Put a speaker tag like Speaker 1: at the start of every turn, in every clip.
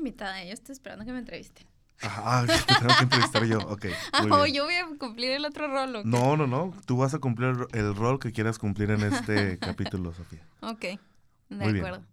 Speaker 1: Invitada, yo estoy esperando que me entrevisten.
Speaker 2: Ah, te tengo que entrevistar yo, ok.
Speaker 1: Ah,
Speaker 2: bien.
Speaker 1: yo voy a cumplir el otro rol. ¿o qué?
Speaker 2: No, no, no. Tú vas a cumplir el rol que quieras cumplir en este capítulo, Sofía.
Speaker 1: Ok, de
Speaker 2: Muy bien.
Speaker 1: acuerdo.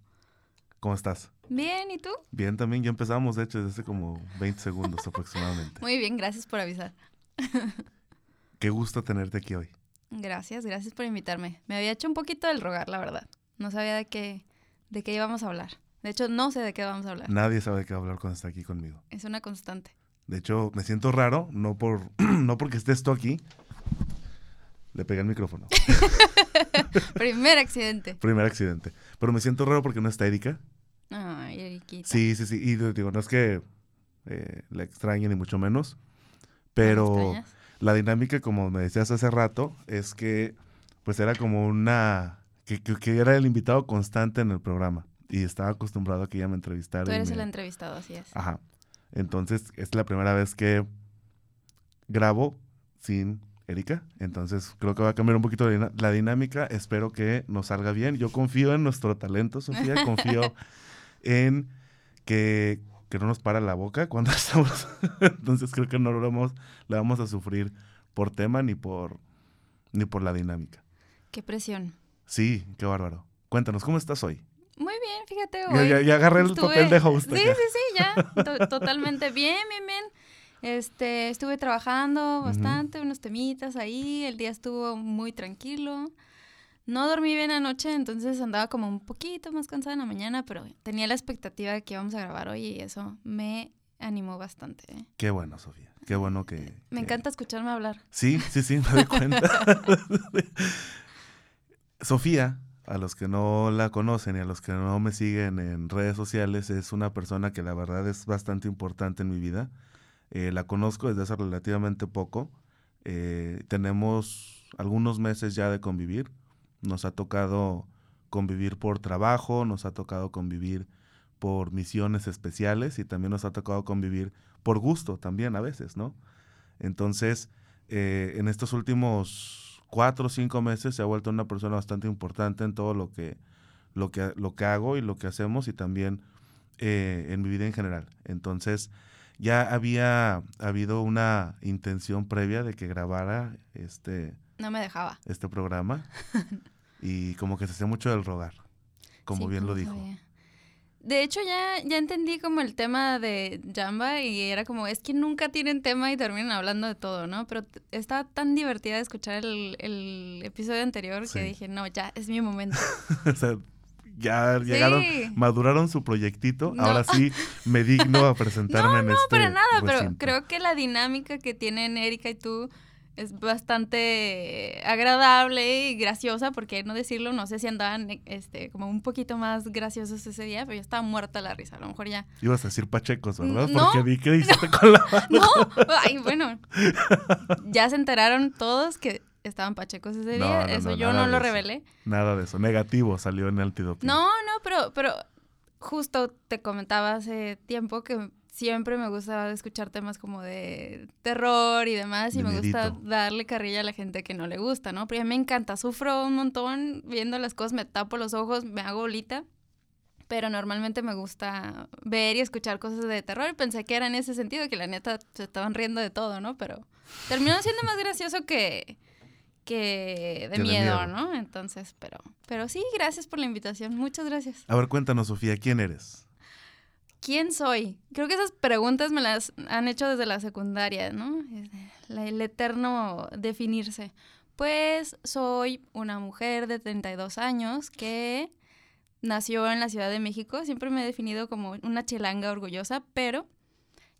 Speaker 2: ¿Cómo estás?
Speaker 1: Bien, ¿y tú?
Speaker 2: Bien, también. Ya empezamos, de hecho, desde hace como 20 segundos aproximadamente.
Speaker 1: Muy bien, gracias por avisar.
Speaker 2: Qué gusto tenerte aquí hoy.
Speaker 1: Gracias, gracias por invitarme. Me había hecho un poquito del rogar, la verdad. No sabía de qué, de qué íbamos a hablar. De hecho, no sé de qué vamos a hablar.
Speaker 2: Nadie sabe de qué hablar cuando está aquí conmigo.
Speaker 1: Es una constante.
Speaker 2: De hecho, me siento raro, no por no porque estés tú aquí. Le pegué el micrófono.
Speaker 1: Primer accidente.
Speaker 2: Primer accidente. Pero me siento raro porque no está Erika.
Speaker 1: Ay, Eriquita.
Speaker 2: Sí, sí, sí. Y digo, no es que eh, la extrañe ni mucho menos.
Speaker 1: ¿No me
Speaker 2: Pero la dinámica, como me decías hace rato, es que pues era como una... Que, que- que era el invitado constante en el programa. Y estaba acostumbrado a que ella me entrevistara.
Speaker 1: Tú eres
Speaker 2: me-
Speaker 1: el entrevistado, así es.
Speaker 2: Ajá. Entonces, es la primera vez que grabo sin Erika. Entonces, creo que va a cambiar un poquito la dinámica. Espero que nos salga bien. Yo confío en nuestro talento, Sofía. Confío en que, que no nos para la boca cuando estamos. Entonces, creo que no lo vamos, la vamos a sufrir por tema ni por, ni por la dinámica.
Speaker 1: Qué presión.
Speaker 2: Sí, qué bárbaro. Cuéntanos, ¿cómo estás hoy?
Speaker 1: Bien, fíjate.
Speaker 2: Ya,
Speaker 1: hoy
Speaker 2: ya- ya agarré el
Speaker 1: estuve-
Speaker 2: papel de host.
Speaker 1: Sí,
Speaker 2: acá.
Speaker 1: sí, sí, ya. to- totalmente bien, bien, bien. Este, estuve trabajando bastante, unos temitas ahí. El día estuvo muy tranquilo. No dormí bien anoche, entonces andaba como un poquito más cansada en la mañana, pero tenía la expectativa de que íbamos a grabar hoy y eso me animó bastante. ¿eh?
Speaker 2: Qué bueno, Sofía. Qué bueno que...
Speaker 1: Me
Speaker 2: que-
Speaker 1: encanta escucharme hablar.
Speaker 2: Sí, sí, sí, me doy cuenta. Sofía, a los que no la conocen y a los que no me siguen en redes sociales, es una persona que la verdad es bastante importante en mi vida. Eh, la conozco desde hace relativamente poco. Eh, tenemos algunos meses ya de convivir. Nos ha tocado convivir por trabajo, nos ha tocado convivir por misiones especiales y también nos ha tocado convivir por gusto también a veces, ¿no? Entonces, eh, en estos últimos cuatro o cinco meses se ha vuelto una persona bastante importante en todo lo que, lo que, lo que hago y lo que hacemos y también eh, en mi vida en general. Entonces, ya había habido una intención previa de que grabara este,
Speaker 1: No me dejaba.
Speaker 2: este programa y como que se hacía mucho del rogar, como
Speaker 1: Sí,
Speaker 2: bien lo
Speaker 1: ¿cómo
Speaker 2: dijo.
Speaker 1: sabía? De hecho, ya, ya entendí como el tema de Jamba y era como, es que nunca tienen tema y terminan hablando de todo, ¿no? Pero estaba tan divertida de escuchar el, el episodio anterior
Speaker 2: Sí.
Speaker 1: que dije, no, ya, es mi momento.
Speaker 2: o sea, ya llegaron,
Speaker 1: Sí.
Speaker 2: maduraron su proyectito.
Speaker 1: No.
Speaker 2: Ahora sí me digno a presentarme en
Speaker 1: No,
Speaker 2: este
Speaker 1: para nada, pero creo que la dinámica que tienen Erika y tú es bastante agradable y graciosa, porque no decirlo, no sé si andaban este, como un poquito más graciosos ese día, pero yo estaba muerta la risa, a lo mejor ya
Speaker 2: Ibas a decir pachecos, ¿verdad?
Speaker 1: No.
Speaker 2: Porque vi que hiciste con la mano.
Speaker 1: No, ay, bueno. Ya se enteraron todos que estaban pachecos ese
Speaker 2: No,
Speaker 1: día.
Speaker 2: no,
Speaker 1: eso
Speaker 2: no,
Speaker 1: yo no lo revelé.
Speaker 2: Nada de eso. Negativo salió en el antidoping.
Speaker 1: No, no, pero, pero justo te comentaba hace tiempo que siempre me gusta escuchar temas como de terror y demás. Y
Speaker 2: De
Speaker 1: me gusta darle carrilla a la gente que no le gusta, ¿no? Pero a mí me encanta. Sufro un montón viendo las cosas, me tapo los ojos, me hago bolita. Pero normalmente me gusta ver y escuchar cosas de terror. Pensé que era en ese sentido, que la neta se estaban riendo de todo, ¿no? Pero terminó siendo más gracioso que, que de
Speaker 2: Que de
Speaker 1: miedo,
Speaker 2: miedo.
Speaker 1: ¿no? Entonces, pero, pero sí, gracias por la invitación. Muchas gracias.
Speaker 2: A ver, cuéntanos, Sofía, ¿quién eres?
Speaker 1: ¿Quién soy? Creo que esas preguntas me las han hecho desde la secundaria, ¿no? El eterno definirse. Pues soy una mujer de 32 años que nació en la Ciudad de México. Siempre me he definido como una chilanga orgullosa, pero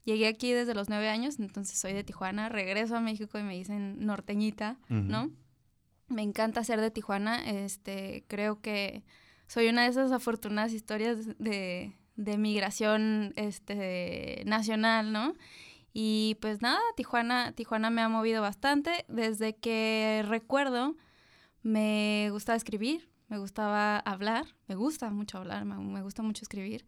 Speaker 1: llegué aquí desde los 9 años, entonces soy de Tijuana. Regreso a México y me dicen norteñita. ¿no? Me encanta ser de Tijuana. Este, creo que soy una de esas afortunadas historias de, de migración este, nacional, ¿no? Y pues nada, Tijuana, Tijuana me ha movido bastante. Desde que recuerdo, me gustaba escribir, me gustaba hablar, me gusta mucho hablar, me, me gusta mucho escribir.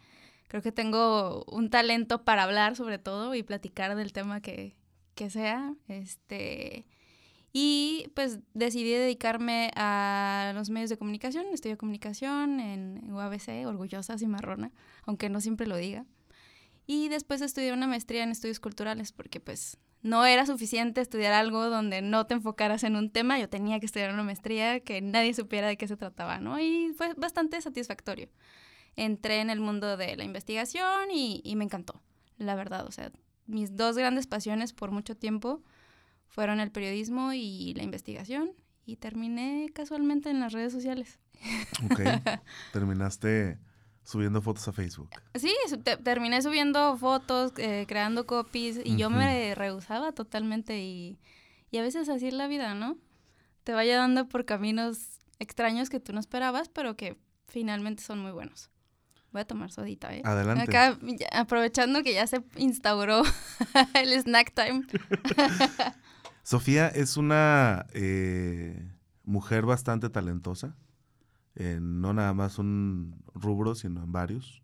Speaker 1: Creo que tengo un talento para hablar sobre todo y platicar del tema que, que sea. Este, y pues decidí dedicarme a los medios de comunicación, estudio comunicación en UABC, orgullosa cimarrona, aunque no siempre lo diga. Y después estudié una maestría en estudios culturales porque pues no era suficiente estudiar algo donde no te enfocaras en un tema, yo tenía que estudiar una maestría que nadie supiera de qué se trataba, ¿no? Y fue bastante satisfactorio. Entré en el mundo de la investigación y, y me encantó, la verdad, o sea, mis dos grandes pasiones por mucho tiempo fueron el periodismo y la investigación y terminé casualmente en las redes sociales.
Speaker 2: Ok, terminaste subiendo fotos a Facebook.
Speaker 1: Sí, terminé subiendo fotos, eh, creando copies y yo me rehusaba totalmente y, y a veces así es la vida, ¿no? Te vaya dando por caminos extraños que tú no esperabas, pero que finalmente son muy buenos. Voy a tomar sodita, ¿eh?
Speaker 2: Adelante.
Speaker 1: Acá, aprovechando que ya se instauró el snack time.
Speaker 2: Sofía es una eh, mujer bastante talentosa, no nada más un rubro, sino en varios.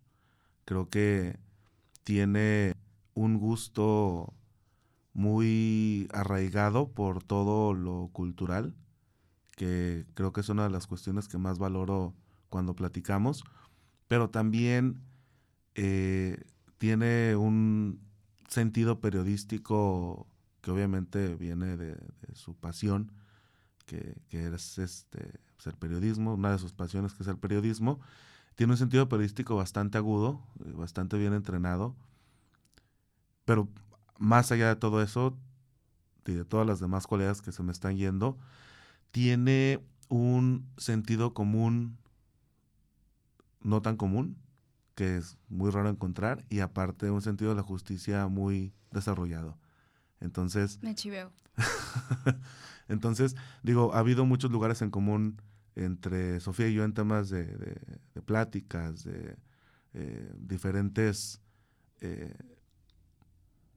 Speaker 2: Creo que tiene un gusto muy arraigado por todo lo cultural, que creo que es una de las cuestiones que más valoro cuando platicamos, pero también eh, tiene un sentido periodístico que obviamente viene de, su pasión, que, es este, pues, el periodismo, una de sus pasiones que es el periodismo. Tiene un sentido periodístico bastante agudo, eh, bastante bien entrenado, pero más allá de todo eso, y de todas las demás cualidades que se me están yendo, tiene un sentido común no tan común, que es muy raro encontrar, y aparte un sentido de la justicia muy desarrollado. Entonces...
Speaker 1: Me chiveo.
Speaker 2: entonces, digo, ha habido muchos lugares en común entre Sofía y yo en temas de, de, pláticas, de eh, diferentes, eh,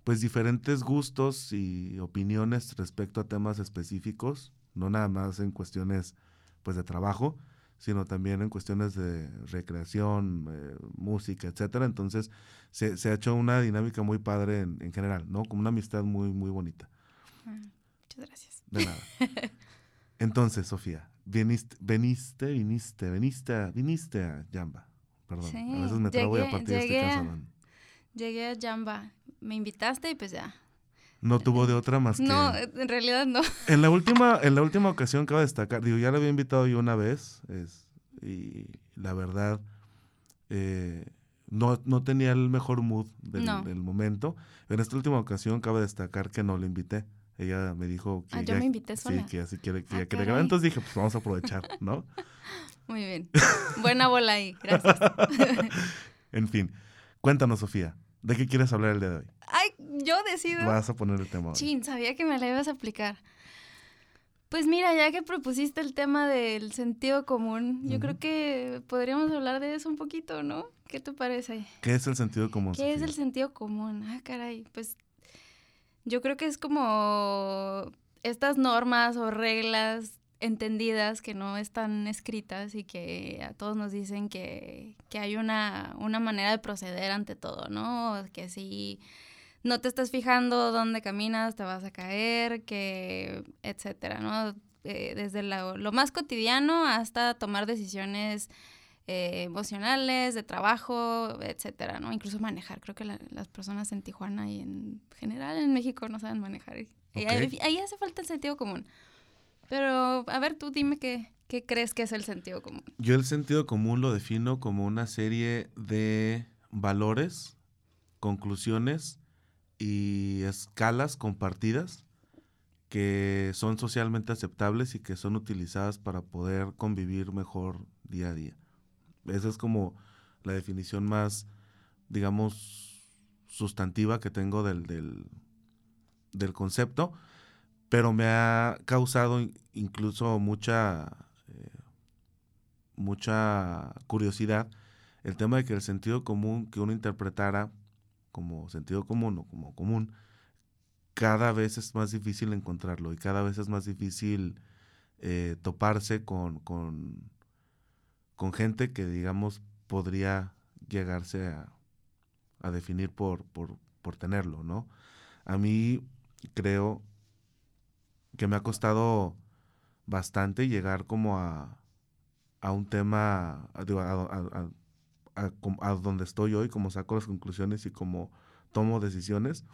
Speaker 2: pues diferentes gustos y opiniones respecto a temas específicos, no nada más en cuestiones pues de trabajo, sino también en cuestiones de recreación, eh, música, etcétera. Entonces, se, se, ha hecho una dinámica muy padre en, en, general, ¿no? Como una amistad muy, muy bonita.
Speaker 1: Ah, muchas gracias.
Speaker 2: De nada. Entonces, Sofía, viniste, viniste, viniste, viniste, viniste a Jamba. Perdón, a veces me trabo y aparte ya estoy cansado.
Speaker 1: Llegué a Jamba. Me invitaste y pues ya,
Speaker 2: no tuvo de otra más que.
Speaker 1: No, en realidad no.
Speaker 2: En la última, en la última ocasión cabe destacar, digo, ya lo había invitado yo una vez, es, y la verdad, eh, no, no tenía el mejor mood del, momento. En esta última ocasión cabe destacar que no le invité. Ella me dijo
Speaker 1: que. Ah, yo me invité sola.
Speaker 2: Sí, que así quiere, que ah, grabar. Entonces dije, pues vamos a aprovechar, ¿no?
Speaker 1: Muy bien. Buena bola ahí, gracias.
Speaker 2: en fin, cuéntanos, Sofía, ¿de qué quieres hablar el día de hoy?
Speaker 1: Yo decido.
Speaker 2: Vas a poner el tema.
Speaker 1: Chin, sabía que me la ibas a aplicar. Pues mira, ya que propusiste el tema del sentido común, yo creo que podríamos hablar de eso un poquito, ¿no? ¿Qué te parece?
Speaker 2: ¿Qué es el sentido común?
Speaker 1: ¿Qué es el sentido común? Ah, caray, pues yo creo que es como estas normas o reglas entendidas que no están escritas y que a todos nos dicen que, que hay una, una manera de proceder ante todo, ¿no? Que si no te estás fijando dónde caminas, te vas a caer, que, etcétera, ¿no? Eh, desde lo, más cotidiano hasta tomar decisiones eh, emocionales, de trabajo, etcétera, ¿no? Incluso manejar. Creo que las personas en Tijuana y en general en México no saben manejar. ahí, hace falta el sentido común. Pero, a ver, tú dime qué, qué crees que es el sentido común.
Speaker 2: Yo el sentido común lo defino como una serie de valores, conclusiones y escalas compartidas que son socialmente aceptables y que son utilizadas para poder convivir mejor día a día. Esa es como la definición más, digamos, sustantiva que tengo del, del, concepto, pero me ha causado incluso mucha, eh, mucha curiosidad el tema de que el sentido común que uno interpretara como sentido común o como común, cada vez es más difícil encontrarlo y cada vez es más difícil eh, toparse con, con, gente que, digamos, podría llegarse a, a definir por, por, por, tenerlo, ¿no? A mí creo que me ha costado bastante llegar como a, a un tema, a, donde estoy hoy, como saco las conclusiones y como tomo decisiones.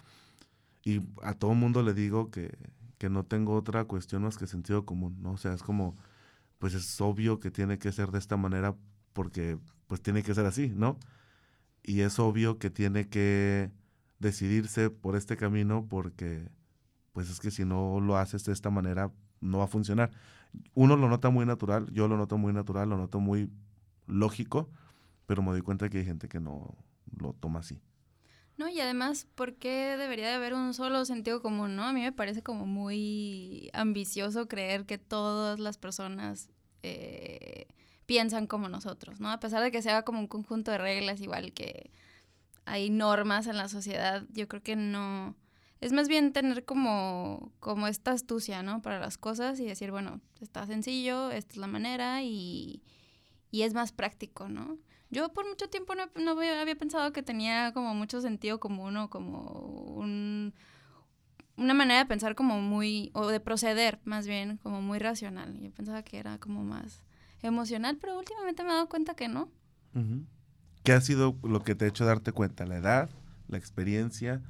Speaker 2: Y a todo mundo le digo que, que no tengo otra cuestión más que sentido común, ¿no? O sea, es como, pues es obvio que tiene que ser de esta manera porque pues tiene que ser así, ¿no? Y es obvio que tiene que decidirse por este camino porque pues es que si no lo haces de esta manera no va a funcionar. Uno lo nota muy natural, yo lo noto muy natural, lo noto muy lógico, pero me doy cuenta que hay gente que no lo toma así.
Speaker 1: No, y además, ¿por qué debería de haber un solo sentido común, no? A mí me parece como muy ambicioso creer que todas las personas eh, piensan como nosotros, ¿no? A pesar de que sea como un conjunto de reglas, igual que hay normas en la sociedad, yo creo que no... Es más bien tener como, como esta astucia, ¿no? Para las cosas y decir, bueno, está sencillo, esta es la manera y, y es más práctico, ¿no? Yo por mucho tiempo no, no, había pensado que tenía como mucho sentido común o como un, una manera de pensar como muy, o de proceder más bien, como muy racional. Yo pensaba que era como más emocional, pero últimamente me he dado cuenta que no.
Speaker 2: ¿Qué ha sido lo que te ha hecho darte cuenta? ¿La edad? ¿La experiencia?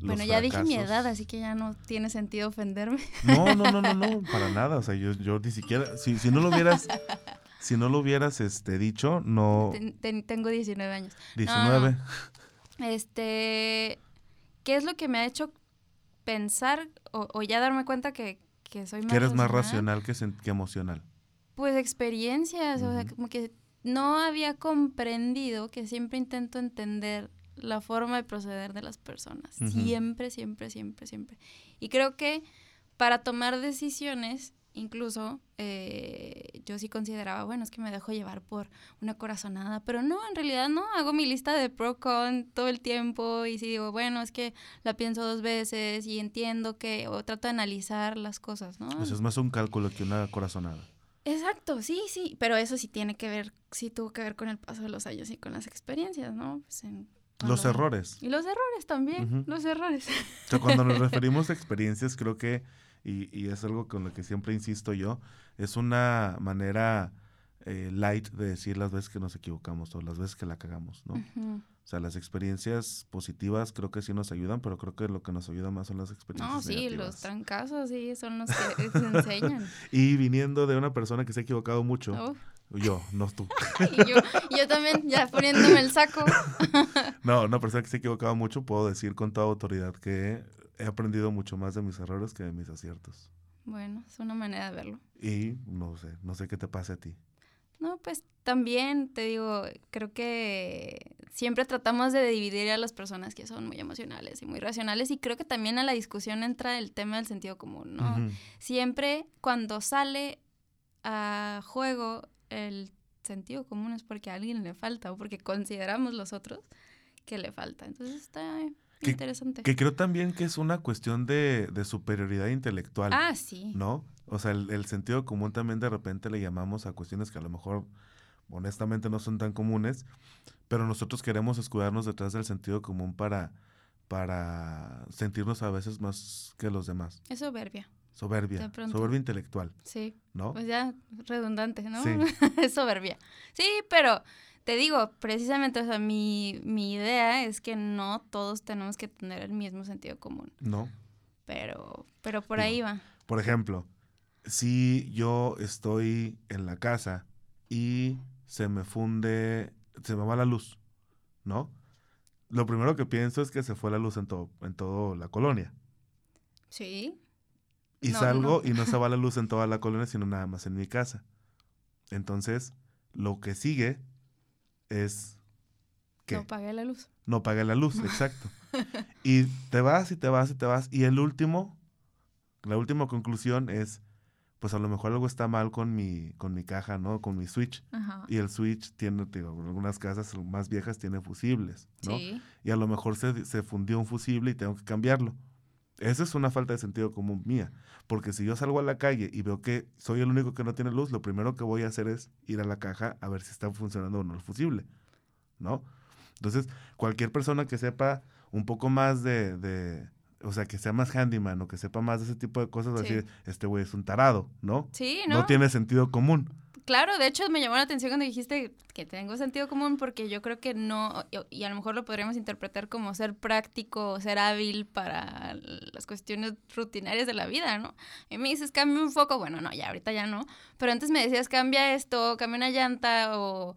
Speaker 1: bueno, ya dije mi edad, así que ya no tiene sentido ofenderme.
Speaker 2: No, no, no, no, no, para nada. O sea, yo, yo ni siquiera, si, si no lo hubieras, si no lo hubieras este, dicho, no...
Speaker 1: tengo 19 años.
Speaker 2: 19.
Speaker 1: Este, ¿qué es lo que me ha hecho pensar o, ya darme cuenta que, que soy
Speaker 2: más... Que eres más racional que, que emocional.
Speaker 1: Pues experiencias, o sea, como que no había comprendido que siempre intento entender la forma de proceder de las personas. Siempre, siempre, siempre, siempre. Y creo que para tomar decisiones incluso eh, yo sí consideraba, bueno, es que me dejo llevar por una corazonada, pero no, en realidad no, hago mi lista de pro con todo el tiempo y si digo, bueno, es que la pienso dos veces y entiendo que, o trato de analizar las cosas, ¿no?
Speaker 2: Pues es más un cálculo que una corazonada.
Speaker 1: Exacto, sí, sí, pero eso sí tiene que ver, sí tuvo que ver con el paso de los años y con las experiencias, ¿no? Pues
Speaker 2: los errores.
Speaker 1: Y los errores también, los errores.
Speaker 2: O sea, cuando nos referimos a experiencias, creo que y, y, es algo con lo que siempre insisto yo, es una manera eh, light de decir las veces que nos equivocamos o las veces que la cagamos, ¿no? O sea, las experiencias positivas creo que sí nos ayudan, pero creo que lo que nos ayuda más son las experiencias No,
Speaker 1: sí, los trancazos, sí, son los que se enseñan.
Speaker 2: y viniendo de una persona que se ha equivocado mucho, yo, no tú.
Speaker 1: y yo, yo también, ya poniéndome el saco.
Speaker 2: no, una persona que se ha equivocado mucho, puedo decir con toda autoridad que he aprendido mucho más de mis errores que de mis aciertos.
Speaker 1: Bueno, es una manera de verlo.
Speaker 2: Y no sé, no sé qué te pase a ti.
Speaker 1: No, pues también te digo, creo que siempre tratamos de dividir a las personas que son muy emocionales y muy racionales y creo que también a la discusión entra el tema del sentido común, ¿no? Siempre cuando sale a juego el sentido común es porque a alguien le falta o porque consideramos los otros que le falta. Entonces está
Speaker 2: que,
Speaker 1: Interesante.
Speaker 2: Que creo también que es una cuestión de, superioridad intelectual.
Speaker 1: Ah, sí.
Speaker 2: ¿No? O sea, el, sentido común también de repente le llamamos a cuestiones que a lo mejor honestamente no son tan comunes, pero nosotros queremos escudarnos detrás del sentido común para, para sentirnos a veces más que los demás.
Speaker 1: Es soberbia.
Speaker 2: Soberbia. Soberbia intelectual.
Speaker 1: Sí.
Speaker 2: ¿No?
Speaker 1: Pues ya redundante, ¿no? Sí. es soberbia. Sí, pero te digo, precisamente, o sea, mi, mi idea es que no todos tenemos que tener el mismo sentido común.
Speaker 2: No.
Speaker 1: Pero, pero por ahí va.
Speaker 2: Por ejemplo, si yo estoy en la casa y se me funde, se me va la luz, ¿no? Lo primero que pienso es que se fue la luz en todo, en toda la colonia.
Speaker 1: Sí.
Speaker 2: Y salgo y no se va la luz en toda la colonia, sino nada más en mi casa. Entonces, lo que sigue es
Speaker 1: que no pague la luz.
Speaker 2: No pague la luz, exacto. y te vas y te vas y te vas. Y el último, la última conclusión es, pues a lo mejor algo está mal con mi, con mi caja, ¿no? Con mi switch. Y el switch tiene, digo, algunas casas más viejas tiene fusibles, ¿no? Y a lo mejor se, se fundió un fusible y tengo que cambiarlo. Esa es una falta de sentido común mía, porque si yo salgo a la calle y veo que soy el único que no tiene luz, lo primero que voy a hacer es ir a la caja a ver si está funcionando o no el fusible, ¿no? Entonces, cualquier persona que sepa un poco más de, de o sea, que sea más handyman o que sepa más de ese tipo de cosas, va a decir, este güey es un tarado, ¿no?
Speaker 1: Sí,
Speaker 2: ¿no? No tiene sentido común.
Speaker 1: Claro, de hecho me llamó la atención cuando dijiste que tengo sentido común porque yo creo que no, y a lo mejor lo podríamos interpretar como ser práctico, ser hábil para las cuestiones rutinarias de la vida, ¿no? Y me dices, cambia un foco, bueno, no, ya ahorita ya no, pero antes me decías, cambia esto, cambia una llanta o,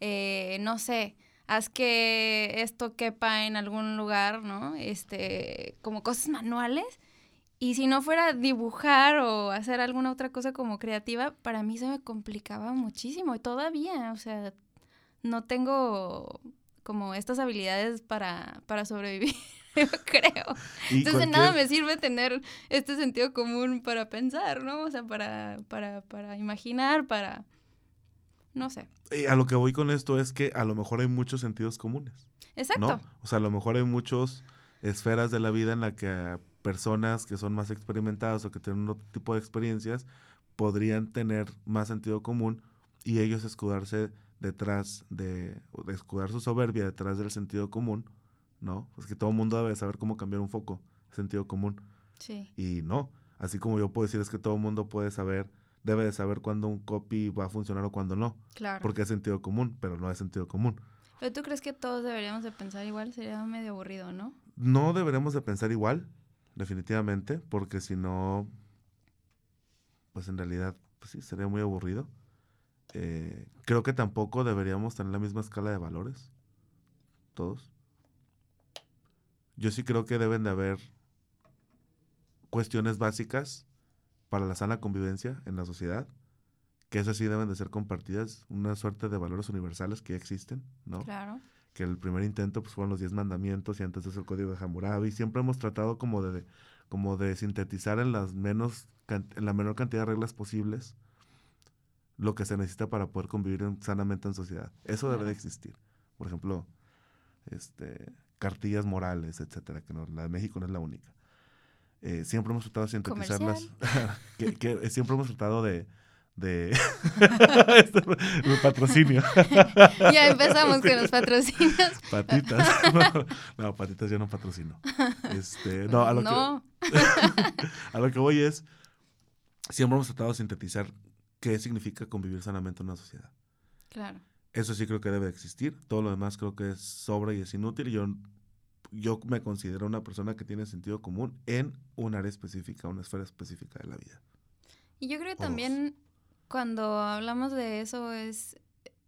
Speaker 1: eh, no sé, haz que esto quepa en algún lugar, ¿no? Este, como cosas manuales y si no fuera dibujar o hacer alguna otra cosa como creativa, para mí se me complicaba muchísimo. Y todavía, o sea, no tengo como estas habilidades para, para sobrevivir, yo creo. Entonces nada me sirve tener este sentido común para pensar, ¿no? O sea, para, para, para imaginar, para... No sé.
Speaker 2: a lo que voy con esto es que a lo mejor hay muchos sentidos comunes.
Speaker 1: Exacto.
Speaker 2: O sea, a lo mejor hay muchas esferas de la vida en la que personas que son más experimentadas o que tienen otro tipo de experiencias podrían tener más sentido común y ellos escudarse detrás de, de escudar su soberbia detrás del sentido común, ¿no? Pues que todo el mundo debe saber cómo cambiar un foco, sentido común.
Speaker 1: Sí.
Speaker 2: Y no, así como yo puedo decir es que todo el mundo puede saber, debe de saber cuándo un copy va a funcionar o cuándo no.
Speaker 1: Claro.
Speaker 2: Porque es sentido común, pero no es sentido común.
Speaker 1: ¿Pero tú crees que todos deberíamos de pensar igual? Sería medio aburrido, ¿no?
Speaker 2: No deberemos de pensar igual, definitivamente, porque si no, pues en realidad, pues sí, sería muy aburrido. Eh, creo que tampoco deberíamos tener la misma escala de valores, todos. Yo sí creo que deben de haber cuestiones básicas para la sana convivencia en la sociedad, que esas sí deben de ser compartidas, una suerte de valores universales que ya existen, ¿no?
Speaker 1: Claro
Speaker 2: que el primer intento pues fueron los diez mandamientos y antes es el código de Hammurabi. Siempre hemos tratado como de, como de sintetizar en las menos en la menor cantidad de reglas posibles lo que se necesita para poder convivir sanamente en sociedad. Eso debe de existir. Por ejemplo, este, cartillas morales, etcétera, que no, la de México no es la única. Eh, siempre hemos tratado de sintetizarlas, que, siempre hemos tratado de, de mi patrocinio.
Speaker 1: ya empezamos con los patrocinios.
Speaker 2: Patitas. No, patitas yo no patrocino. Este, no, a lo, Que, a lo que voy es, siempre hemos tratado de sintetizar qué significa convivir sanamente en una sociedad.
Speaker 1: Claro.
Speaker 2: Eso sí creo que debe existir. Todo lo demás creo que es sobra y es inútil. Yo, yo me considero una persona que tiene sentido común en un área específica, una esfera específica de la vida.
Speaker 1: Y yo creo que también cuando hablamos de eso es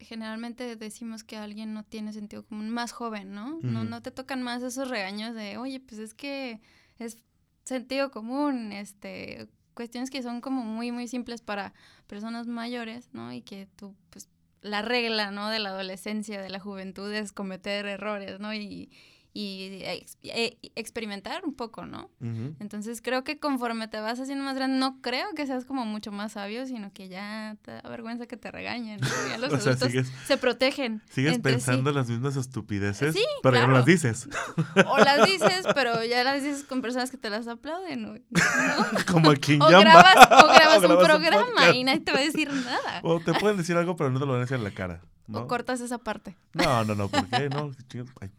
Speaker 1: generalmente decimos que alguien no tiene sentido común más joven, ¿no? No no te tocan más esos regaños de, "Oye, pues es que es sentido común, este, cuestiones que son como muy muy simples para personas mayores, ¿no? Y que tú pues la regla, ¿no? De la adolescencia, de la juventud es cometer errores, ¿no? Y, y eh, experimentar un poco, ¿no? Entonces creo que conforme te vas haciendo más grande, no creo que seas como mucho más sabio, sino que ya te da vergüenza que te regañen. Ya los adultos se protegen.
Speaker 2: Sigues pensando las mismas estupideces, pero ya no las dices.
Speaker 1: O las dices, pero ya las dices con personas que te las aplauden. ¿no?
Speaker 2: como aquí
Speaker 1: o grabas, o grabas, un programa y nadie te va a decir nada.
Speaker 2: O te pueden decir algo, pero no te lo van a decir en la cara.
Speaker 1: ¿O cortas esa parte?
Speaker 2: No, no, no, ¿por qué? No, ay,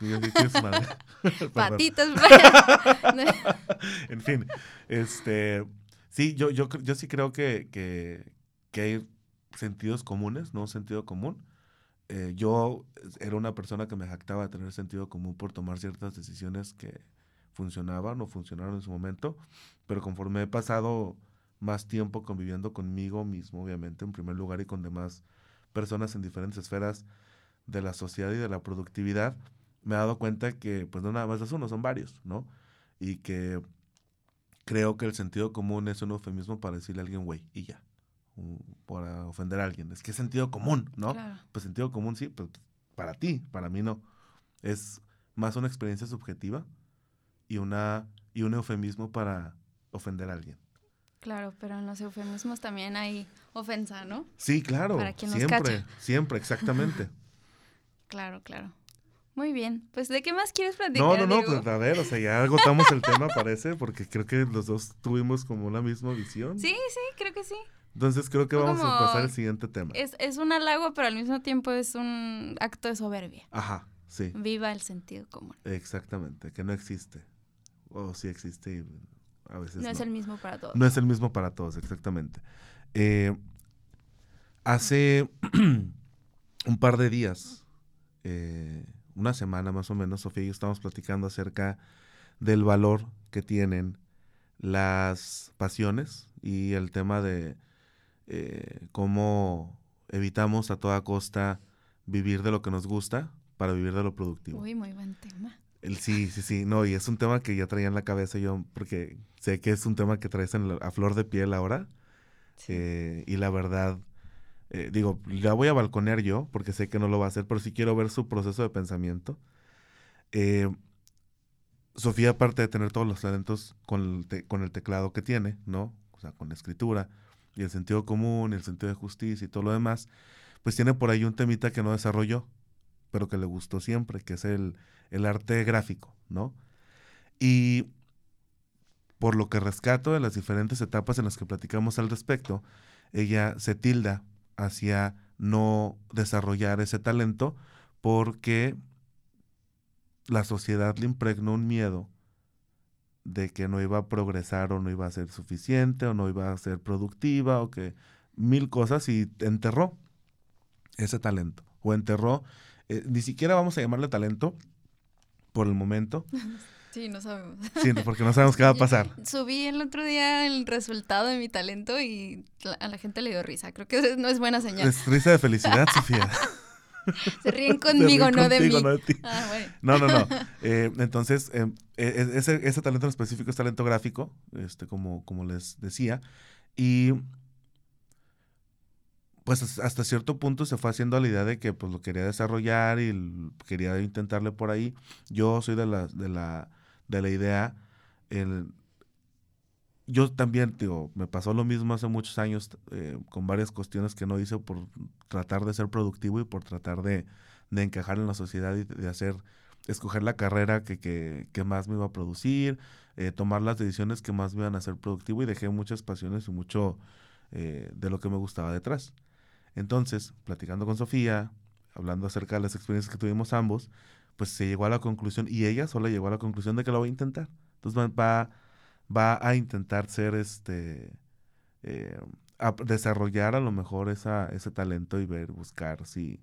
Speaker 2: madre.
Speaker 1: Patitas.
Speaker 2: en fin, este, sí, yo, yo, yo sí creo que, que, que hay sentidos comunes, no sentido común. Eh, yo era una persona que me jactaba de tener sentido común por tomar ciertas decisiones que funcionaban o funcionaron en su momento, pero conforme he pasado más tiempo conviviendo conmigo mismo, obviamente, en primer lugar, y con demás personas en diferentes esferas de la sociedad y de la productividad, me he dado cuenta que pues no nada más es uno, son varios, ¿no? Y que creo que el sentido común es un eufemismo para decirle a alguien güey y ya, para ofender a alguien. Es que es sentido común, ¿no? Pues sentido común sí, pues para ti, para mí no. Es más una experiencia subjetiva y una y un eufemismo para ofender a alguien.
Speaker 1: Claro, pero en los eufemismos también hay ofensa, ¿no?
Speaker 2: Sí, claro. Para quien nos siempre, siempre, exactamente.
Speaker 1: claro, claro. Muy bien. Pues, ¿de qué más quieres platicar?
Speaker 2: No, no, no, pues a ver, o sea, ya agotamos el tema, parece, porque creo que los dos tuvimos como la misma visión.
Speaker 1: Sí, sí, creo que sí.
Speaker 2: Entonces creo que vamos a pasar al siguiente tema.
Speaker 1: Es, es un halago, pero al mismo tiempo es un acto de soberbia.
Speaker 2: Ajá, sí.
Speaker 1: Viva el sentido común.
Speaker 2: Exactamente, que no existe. O sí existe y no,
Speaker 1: es el mismo para todos.
Speaker 2: No es el mismo para todos, exactamente. Eh, Hace un par de días, eh, una semana más o menos, Sofía y yo estamos platicando acerca del valor que tienen las pasiones y el tema de eh, cómo evitamos a toda costa vivir de lo que nos gusta para vivir de lo productivo.
Speaker 1: Uy, muy buen tema.
Speaker 2: El, sí, sí, sí, no, y es un tema que ya traía en la cabeza yo, porque sé que es un tema que traes en a flor de piel ahora, eh, y la verdad, eh, digo, la voy a balconear yo, porque sé que no lo va a hacer, pero sí quiero ver su proceso de pensamiento. Eh, Sofía, aparte de tener todos los talentos con el, con el teclado que tiene, ¿no? O sea, con la escritura, y el sentido común, y el sentido de justicia y todo lo demás, pues tiene por ahí un temita que no desarrolló, pero que le gustó siempre, que es el, el arte gráfico, ¿no? Y por lo que rescato de las diferentes etapas en las que platicamos al respecto, ella se tilda hacia no desarrollar ese talento porque la sociedad le impregnó un miedo de que no iba a progresar o no iba a ser suficiente o no iba a ser productiva o que mil cosas y enterró ese talento o enterró, eh, ni siquiera vamos a llamarle talento por el momento.
Speaker 1: Sí, no sabemos.
Speaker 2: Sí, porque no sabemos qué va a pasar.
Speaker 1: Subí el otro día el resultado de mi talento y a la gente le dio risa. Creo que no es buena señal.
Speaker 2: Es risa de felicidad, Sofía.
Speaker 1: Se ríen conmigo, no de mí.
Speaker 2: No,
Speaker 1: de
Speaker 2: ah, bueno. no, no, no. Eh, entonces, eh, ese, ese, talento en específico es talento gráfico, este, como, como les decía. Y pues hasta cierto punto se fue haciendo la idea de que pues lo quería desarrollar y quería intentarle por ahí. Yo soy de la, de la, de la idea, el, yo también, digo, me pasó lo mismo hace muchos años eh, con varias cuestiones que no hice por tratar de ser productivo y por tratar de, de encajar en la sociedad y de hacer, escoger la carrera que, que, que más me iba a producir, eh, tomar las decisiones que más me iban a hacer productivo y dejé muchas pasiones y mucho eh, de lo que me gustaba detrás. Entonces, platicando con Sofía, hablando acerca de las experiencias que tuvimos ambos, pues se llegó a la conclusión, y ella sola llegó a la conclusión de que lo va a intentar. Entonces va, va a intentar ser este, eh, a desarrollar a lo mejor esa, ese talento y ver, buscar si,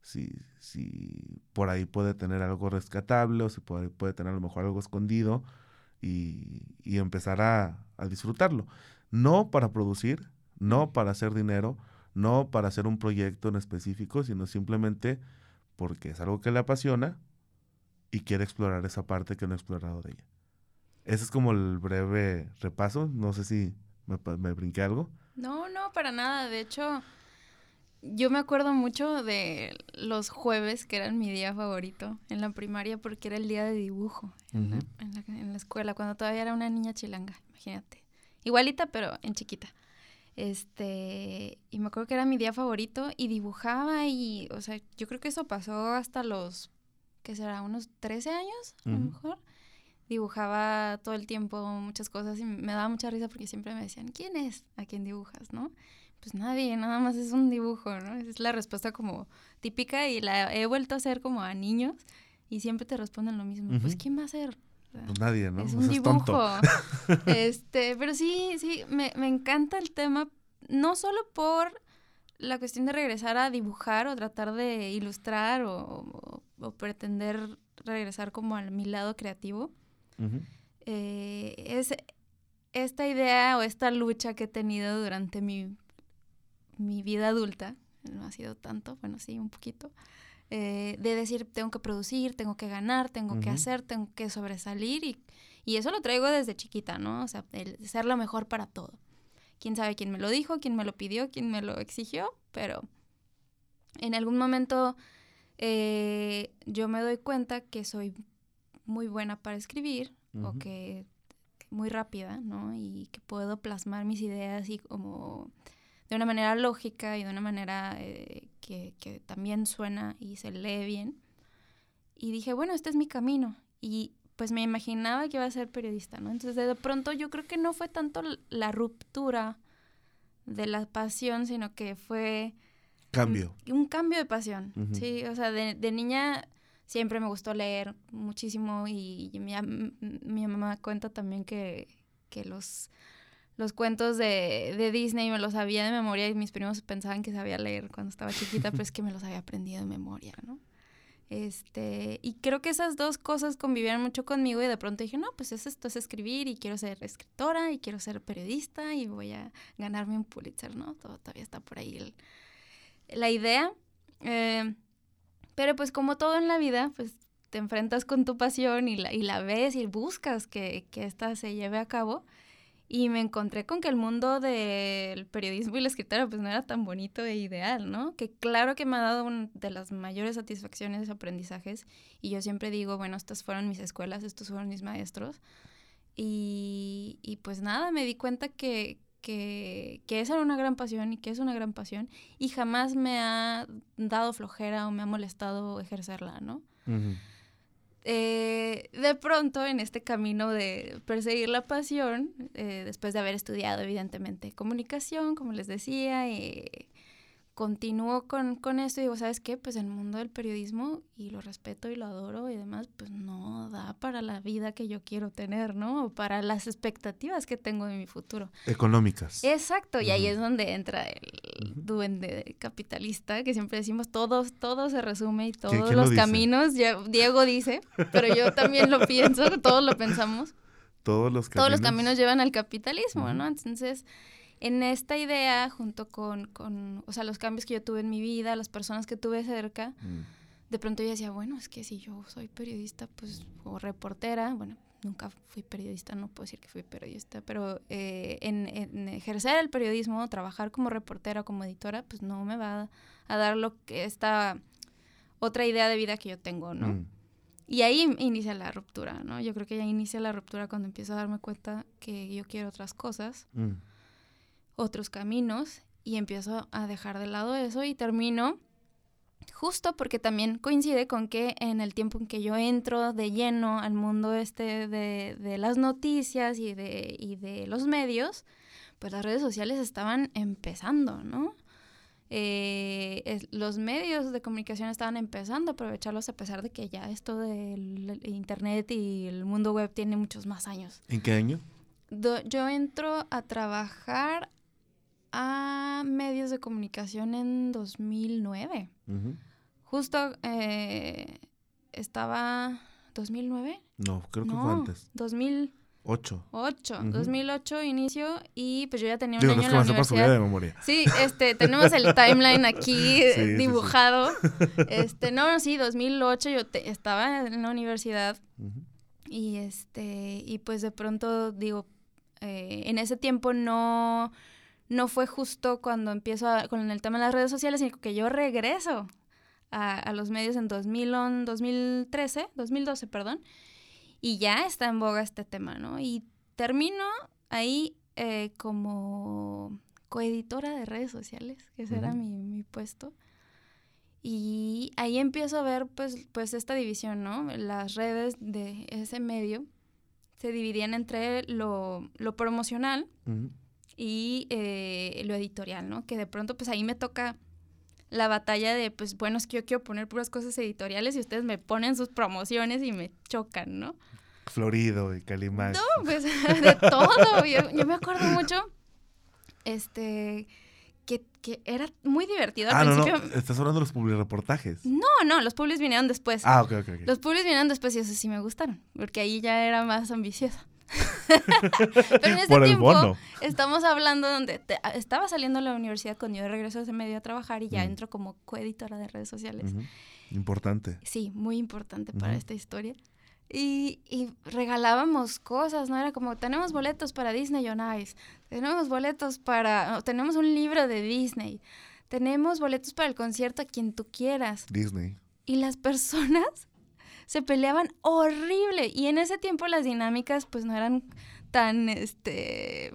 Speaker 2: si, si por ahí puede tener algo rescatable o si puede, puede tener a lo mejor algo escondido y, y empezar a, a disfrutarlo. No para producir, no para hacer dinero, no para hacer un proyecto en específico, sino simplemente porque es algo que le apasiona y quiere explorar esa parte que no ha explorado de ella. Ese es como el breve repaso. No sé si me, me brinqué algo.
Speaker 1: No, no, para nada. De hecho, yo me acuerdo mucho de los jueves, que eran mi día favorito en la primaria, porque era el día de dibujo en, la, en, la, en, la, escuela, cuando todavía era una niña chilanga, imagínate. Igualita, pero en chiquita. Este, y me acuerdo que era mi día favorito y dibujaba y, o sea, yo creo que eso pasó hasta los, ¿qué será? Unos 13 años, a lo mejor. Dibujaba todo el tiempo muchas cosas y me daba mucha risa porque siempre me decían, ¿quién es a quien dibujas, no? Pues nadie, nada más es un dibujo, ¿no? Esa es la respuesta como típica y la he vuelto a hacer como a niños y siempre te responden lo mismo. Pues, ¿quién va a ser?
Speaker 2: Pues nadie, ¿no?
Speaker 1: Es un dibujo. este, pero sí, sí, me, me encanta el tema, no solo por la cuestión de regresar a dibujar o tratar de ilustrar o, o, o pretender regresar como a mi lado creativo. Uh -huh. eh, es esta idea o esta lucha que he tenido durante mi, mi vida adulta, no ha sido tanto, bueno, sí, un poquito, eh, de decir, tengo que producir, tengo que ganar, tengo uh -huh. que hacer, tengo que sobresalir y, y, eso lo traigo desde chiquita, ¿no? O sea, el ser lo mejor para todo. Quién sabe quién me lo dijo, quién me lo pidió, quién me lo exigió, pero en algún momento eh, yo me doy cuenta que soy muy buena para escribir uh -huh. o que muy rápida, ¿no? Y que puedo plasmar mis ideas y como de una manera lógica y de una manera eh, que, que, también suena y se lee bien. Y dije, bueno, este es mi camino. Y pues me imaginaba que iba a ser periodista, ¿no? Entonces, de pronto yo creo que no fue tanto la ruptura de la pasión, sino que fue...
Speaker 2: Cambio.
Speaker 1: Un, un cambio de pasión, uh -huh. sí. O sea, de, de, niña siempre me gustó leer muchísimo y, y mi, mi, mamá cuenta también que, que los los cuentos de, de, Disney me los sabía de memoria y mis primos pensaban que sabía leer cuando estaba chiquita, pero es que me los había aprendido de memoria, ¿no? Este, y creo que esas dos cosas convivieron mucho conmigo y de pronto dije, no, pues es esto es escribir y quiero ser escritora y quiero ser periodista y voy a ganarme un Pulitzer, ¿no? Todo, todavía está por ahí la idea. Eh, pero pues como todo en la vida, pues te enfrentas con tu pasión y la, y la ves y buscas que, que esta se lleve a cabo. Y me encontré con que el mundo del periodismo y la escritura pues no era tan bonito e ideal, ¿no? Que claro que me ha dado una de las mayores satisfacciones, aprendizajes. Y yo siempre digo, bueno, estas fueron mis escuelas, estos fueron mis maestros. Y, y pues nada, me di cuenta que, que, que, esa era una gran pasión y que es una gran pasión. Y jamás me ha dado flojera o me ha molestado ejercerla, ¿no? Eh, de pronto en este camino de perseguir la pasión, eh, después de haber estudiado evidentemente comunicación, como les decía, eh, continúo con, con esto y digo, ¿sabes qué? Pues el mundo del periodismo, y lo respeto y lo adoro y demás, pues no da para la vida que yo quiero tener, ¿no? O para las expectativas que tengo de mi futuro.
Speaker 2: Económicas.
Speaker 1: Exacto, y ahí es donde entra el duende capitalista, que siempre decimos, todos, todo se resume y todos los caminos, ya, Diego dice, pero yo también lo pienso, todos lo pensamos.
Speaker 2: Todos los
Speaker 1: caminos. Todos los caminos llevan al capitalismo, ¿no? Entonces en esta idea, junto con, con, o sea, los cambios que yo tuve en mi vida, las personas que tuve cerca, mm. de pronto yo decía, bueno, es que si yo soy periodista, pues, o reportera, bueno, nunca fui periodista, no puedo decir que fui periodista, pero eh, en, ejercer el periodismo, trabajar como reportera como editora, pues no me va a, dar lo que esta otra idea de vida que yo tengo, ¿no? Mm. Y ahí inicia la ruptura, ¿no? Yo creo que ya inicia la ruptura cuando empiezo a darme cuenta que yo quiero otras cosas. Mm otros caminos y empiezo a dejar de lado eso y termino justo porque también coincide con que en el tiempo en que yo entro de lleno al mundo este de, de las noticias y de, y de los medios, pues las redes sociales estaban empezando, ¿no? Eh, los medios de comunicación estaban empezando a aprovecharlos a pesar de que ya esto del internet y el mundo web tiene muchos más años.
Speaker 2: ¿En qué año?
Speaker 1: yo entro a trabajar a medios de comunicación en 2009. Justo eh, estaba... ¿2009?
Speaker 2: No, creo que fue antes.
Speaker 1: 2008.
Speaker 2: 8.
Speaker 1: 2008 inicio y pues yo ya tenía un año en la universidad.
Speaker 2: De memoria.
Speaker 1: Sí, este, tenemos el timeline aquí dibujado. Este, no, sí, 2008 yo estaba en la universidad y este, y pues de pronto digo, eh, en ese tiempo no no fue justo cuando empiezo con el tema de las redes sociales, sino que yo regreso a, los medios en 2011, 2013, 2012, perdón, y ya está en boga este tema, ¿no? Y termino ahí eh, como coeditora de redes sociales, que ese era mi, puesto. Y ahí empiezo a ver pues, pues esta división, ¿no? Las redes de ese medio se dividían entre lo, promocional, y eh, lo editorial, ¿no? Que de pronto pues ahí me toca la batalla de, pues bueno, es que yo quiero poner puras cosas editoriales y ustedes me ponen sus promociones y me chocan, ¿no?
Speaker 2: Florido y Calimán.
Speaker 1: No, pues de todo. Yo, me acuerdo mucho, este, que, que, era muy divertido
Speaker 2: al ah, principio. No, no. Estás hablando de los publireportajes.
Speaker 1: No, no, los publis vinieron después.
Speaker 2: Ah, ok, ok.
Speaker 1: Los publis vinieron después y eso sí me gustaron, porque ahí ya era más ambiciosa. Pero en ese tiempo estamos hablando donde estaba saliendo de la universidad cuando yo regreso a ese medio a trabajar y ya entro como coeditora de redes sociales.
Speaker 2: Importante.
Speaker 1: Sí, muy importante para esta historia. Y, y, regalábamos cosas, ¿no? Era como, tenemos boletos para Disney on Ice, tenemos boletos para, tenemos un libro de Disney, tenemos boletos para el concierto a quien tú quieras.
Speaker 2: Disney.
Speaker 1: Y las personas se peleaban horrible. Y en ese tiempo las dinámicas pues no eran tan, este,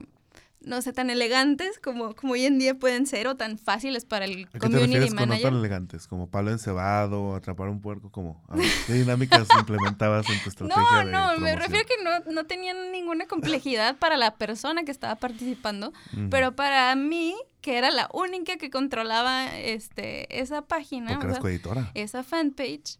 Speaker 1: no sé, tan elegantes como, como hoy en día pueden ser o tan fáciles para el community manager. no
Speaker 2: tan elegantes? Como palo encebado, atrapar un puerco, como ¿qué dinámicas implementabas en tu estrategia?
Speaker 1: No, no, me refiero a que no, no, tenían ninguna complejidad para la persona que estaba participando, pero para mí, que era la única que controlaba este, esa página,
Speaker 2: eras coeditora.
Speaker 1: esa fanpage,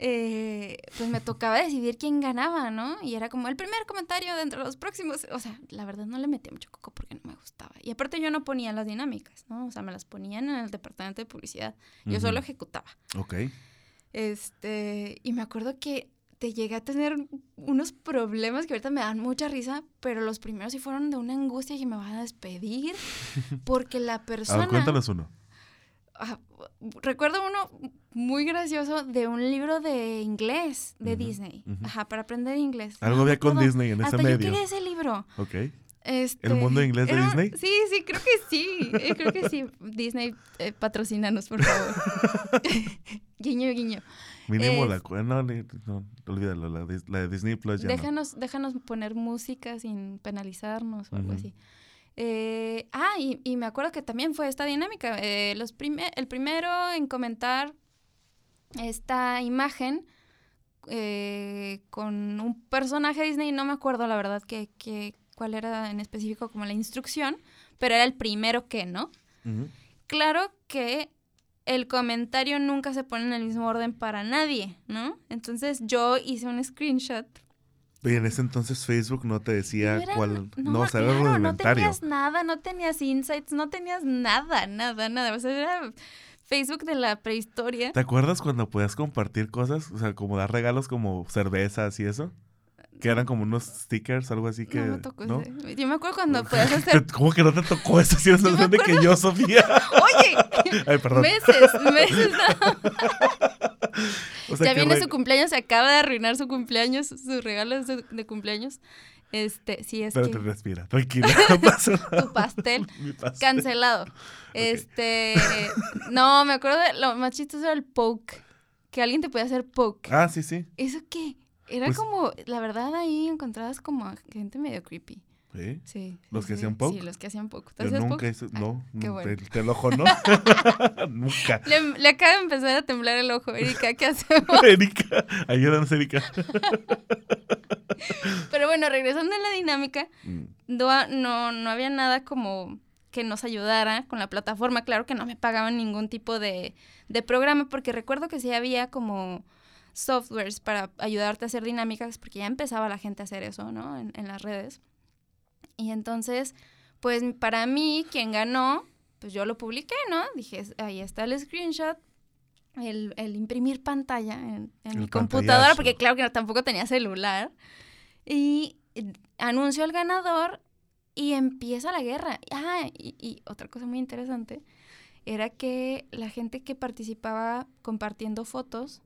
Speaker 1: eh, pues me tocaba decidir quién ganaba, ¿no? Y era como el primer comentario dentro de los próximos. O sea, la verdad no le metía mucho coco porque no me gustaba. Y aparte yo no ponía las dinámicas, ¿no? O sea, me las ponían en el departamento de publicidad. Yo solo ejecutaba.
Speaker 2: Ok.
Speaker 1: Este, y me acuerdo que te llegué a tener unos problemas que ahorita me dan mucha risa, pero los primeros sí fueron de una angustia que me van a despedir porque la persona...
Speaker 2: Ah, cuéntanos uno.
Speaker 1: Ah, recuerdo uno muy gracioso de un libro de inglés de Disney. Ajá, para aprender inglés.
Speaker 2: Algo había con Disney en ese
Speaker 1: Hasta
Speaker 2: medio.
Speaker 1: Yo quería ese libro.
Speaker 2: Ok.
Speaker 1: Este,
Speaker 2: ¿El mundo inglés de
Speaker 1: era-
Speaker 2: Disney?
Speaker 1: Sí, sí, creo que sí. Eh, creo que sí. Disney, eh, patrocínanos, por favor. guiño, guiño.
Speaker 2: Mínimo la No, no, olvídalo. La, de- la de Disney Plus ya no.
Speaker 1: Déjanos, déjanos poner música sin penalizarnos o algo así. Eh, ah, y, y me acuerdo que también fue esta dinámica. eh, los el primero en comentar esta imagen eh, con un personaje Disney, no me acuerdo la verdad que, que- cuál era en específico como la instrucción, pero era el primero que, ¿no? Claro que el comentario nunca se pone en el mismo orden para nadie, ¿no? Entonces yo hice un screenshot
Speaker 2: Y en ese entonces Facebook no te decía
Speaker 1: No era-
Speaker 2: cuál. No, o sea, era
Speaker 1: claro, no tenías nada, no tenías insights, no tenías nada, nada, nada. O sea, era Facebook de la prehistoria.
Speaker 2: ¿Te acuerdas cuando podías compartir cosas? O sea, como dar regalos como cervezas y eso. Que eran como unos stickers, algo así que.
Speaker 1: no me tocó
Speaker 2: ¿no?
Speaker 1: ese. Yo me acuerdo cuando podías hacer.
Speaker 2: ¿Cómo que no te tocó eso? Si eres más grande que yo, Sofía.
Speaker 1: Oye,
Speaker 2: Ay, perdón.
Speaker 1: meses, meses. no.
Speaker 2: O sea,
Speaker 1: ya viene
Speaker 2: re-
Speaker 1: su cumpleaños, se acaba de arruinar su cumpleaños, sus regalos de, de cumpleaños. Este, sí, es
Speaker 2: Espérate,
Speaker 1: que
Speaker 2: respira. Tranquila, no pasa nada.
Speaker 1: tu pastel.
Speaker 2: Pastel.
Speaker 1: Cancelado. Este. No, me acuerdo de lo más chistoso era el poke. Que alguien te podía hacer poke.
Speaker 2: Ah, sí, sí.
Speaker 1: ¿Eso qué? Era
Speaker 2: Pues-
Speaker 1: como, la verdad, ahí encontrabas como gente medio creepy.
Speaker 2: Sí.
Speaker 1: Sí.
Speaker 2: ¿Los que hacían poke?
Speaker 1: Sí, los que hacían. ¿Tú
Speaker 2: Yo nunca hice.
Speaker 1: Ah,
Speaker 2: No,
Speaker 1: qué
Speaker 2: no,
Speaker 1: bueno.
Speaker 2: te, te el ojo no. nunca.
Speaker 1: Le, le acaba de empezar a temblar el ojo, Erika, ¿qué hacemos?
Speaker 2: Erika, ayúdanos, Erika.
Speaker 1: Pero bueno, regresando a la dinámica,
Speaker 2: Mm,
Speaker 1: no, no, no había nada como que nos ayudara con la plataforma. Claro que no me pagaban ningún tipo de, de programa, porque recuerdo que sí había como softwares para ayudarte a hacer dinámicas, porque ya empezaba la gente a hacer eso, ¿no? En, en las redes. Y entonces, pues para mí, quien ganó, pues yo lo publiqué, ¿no? Dije, ahí está el screenshot. El, el imprimir pantalla en, en mi computadora, porque claro que no- tampoco tenía celular. Y anuncio al ganador y empieza la guerra. Ah, y, y otra cosa muy interesante era que la gente que participaba compartiendo fotos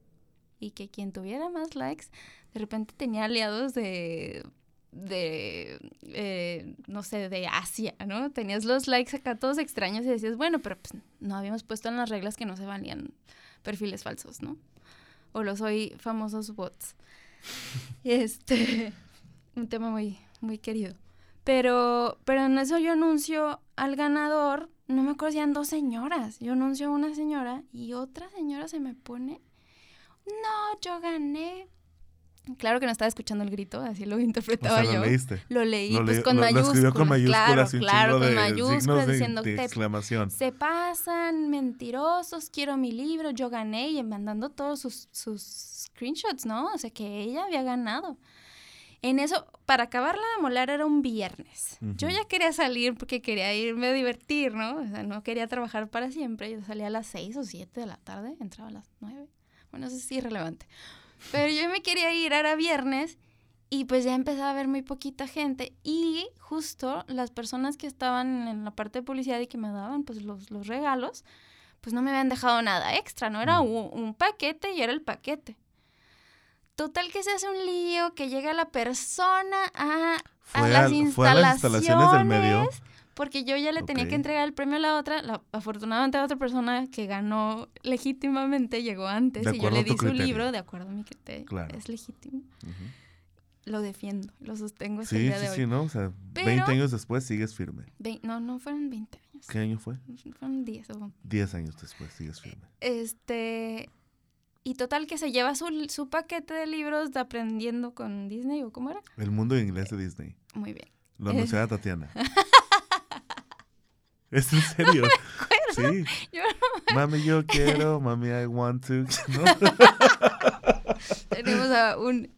Speaker 1: y que quien tuviera más likes, de repente tenía aliados de, de eh, no sé, de Asia, ¿no? Tenías los likes acá todos extraños y decías, bueno, pero pues no habíamos puesto en las reglas que no se valían perfiles falsos, ¿no? O los hoy famosos bots. Este, un tema muy, muy querido. Pero, pero en eso yo anuncio al ganador, no me acuerdo si eran dos señoras. Yo anuncio a una señora y otra señora se me pone, no, yo gané. Claro que no estaba escuchando el grito, así lo
Speaker 2: O
Speaker 1: interpretaba
Speaker 2: sea,
Speaker 1: yo.
Speaker 2: lo leíste.
Speaker 1: Lo leí,
Speaker 2: Lo
Speaker 1: pues
Speaker 2: le-
Speaker 1: con
Speaker 2: lo- lo
Speaker 1: mayúsculas.
Speaker 2: escribió con mayúsculas
Speaker 1: claro, claro, con mayúsculas
Speaker 2: de,
Speaker 1: diciendo
Speaker 2: de
Speaker 1: "Te
Speaker 2: exclamación.
Speaker 1: se pasan, mentirosos, quiero mi libro, yo gané y mandando todos sus, sus screenshots, ¿no? O sea, que ella había ganado. En eso, para acabarla de molar era un viernes. Yo ya quería salir porque quería irme a divertir, ¿no? O sea, no quería trabajar para siempre. Yo salía a las 6 o 7 de la tarde, entraba a las 9. Bueno, eso es irrelevante. Pero yo me quería ir, era viernes, y pues ya empezaba a ver muy poquita gente. Y justo las personas que estaban en la parte de publicidad y que me daban pues los, los regalos, pues no me habían dejado nada extra, ¿no? Era
Speaker 2: Mm.
Speaker 1: un, un paquete y era el paquete. Total que se hace un lío, que llega la persona a, a las,
Speaker 2: al- fue a las instalaciones del medio.
Speaker 1: Porque yo ya le tenía que entregar el premio a la otra. La- afortunadamente la otra persona que ganó legítimamente llegó antes y yo le di su
Speaker 2: criterio.
Speaker 1: libro de acuerdo a mi criterio.
Speaker 2: Claro.
Speaker 1: Es legítimo. Lo defiendo, lo sostengo hasta el
Speaker 2: Sí,
Speaker 1: día
Speaker 2: sí,
Speaker 1: de hoy.
Speaker 2: sí, ¿no? O sea,
Speaker 1: Pero-
Speaker 2: 20 años después sigues firme.
Speaker 1: No, no fueron 20 años.
Speaker 2: ¿Qué año fue?
Speaker 1: Fueron 10 o
Speaker 2: 10 años después sigues firme.
Speaker 1: Este. Y total que se lleva su, su paquete de libros de aprendiendo con Disney o cómo era.
Speaker 2: El mundo en inglés de Disney.
Speaker 1: Muy bien.
Speaker 2: Lo
Speaker 1: Eh.
Speaker 2: anunciaba Tatiana. ¿Es en serio? Sí.
Speaker 1: Yo
Speaker 2: Mami, yo quiero. Mami, I want to. ¿No?
Speaker 1: Tenemos a un,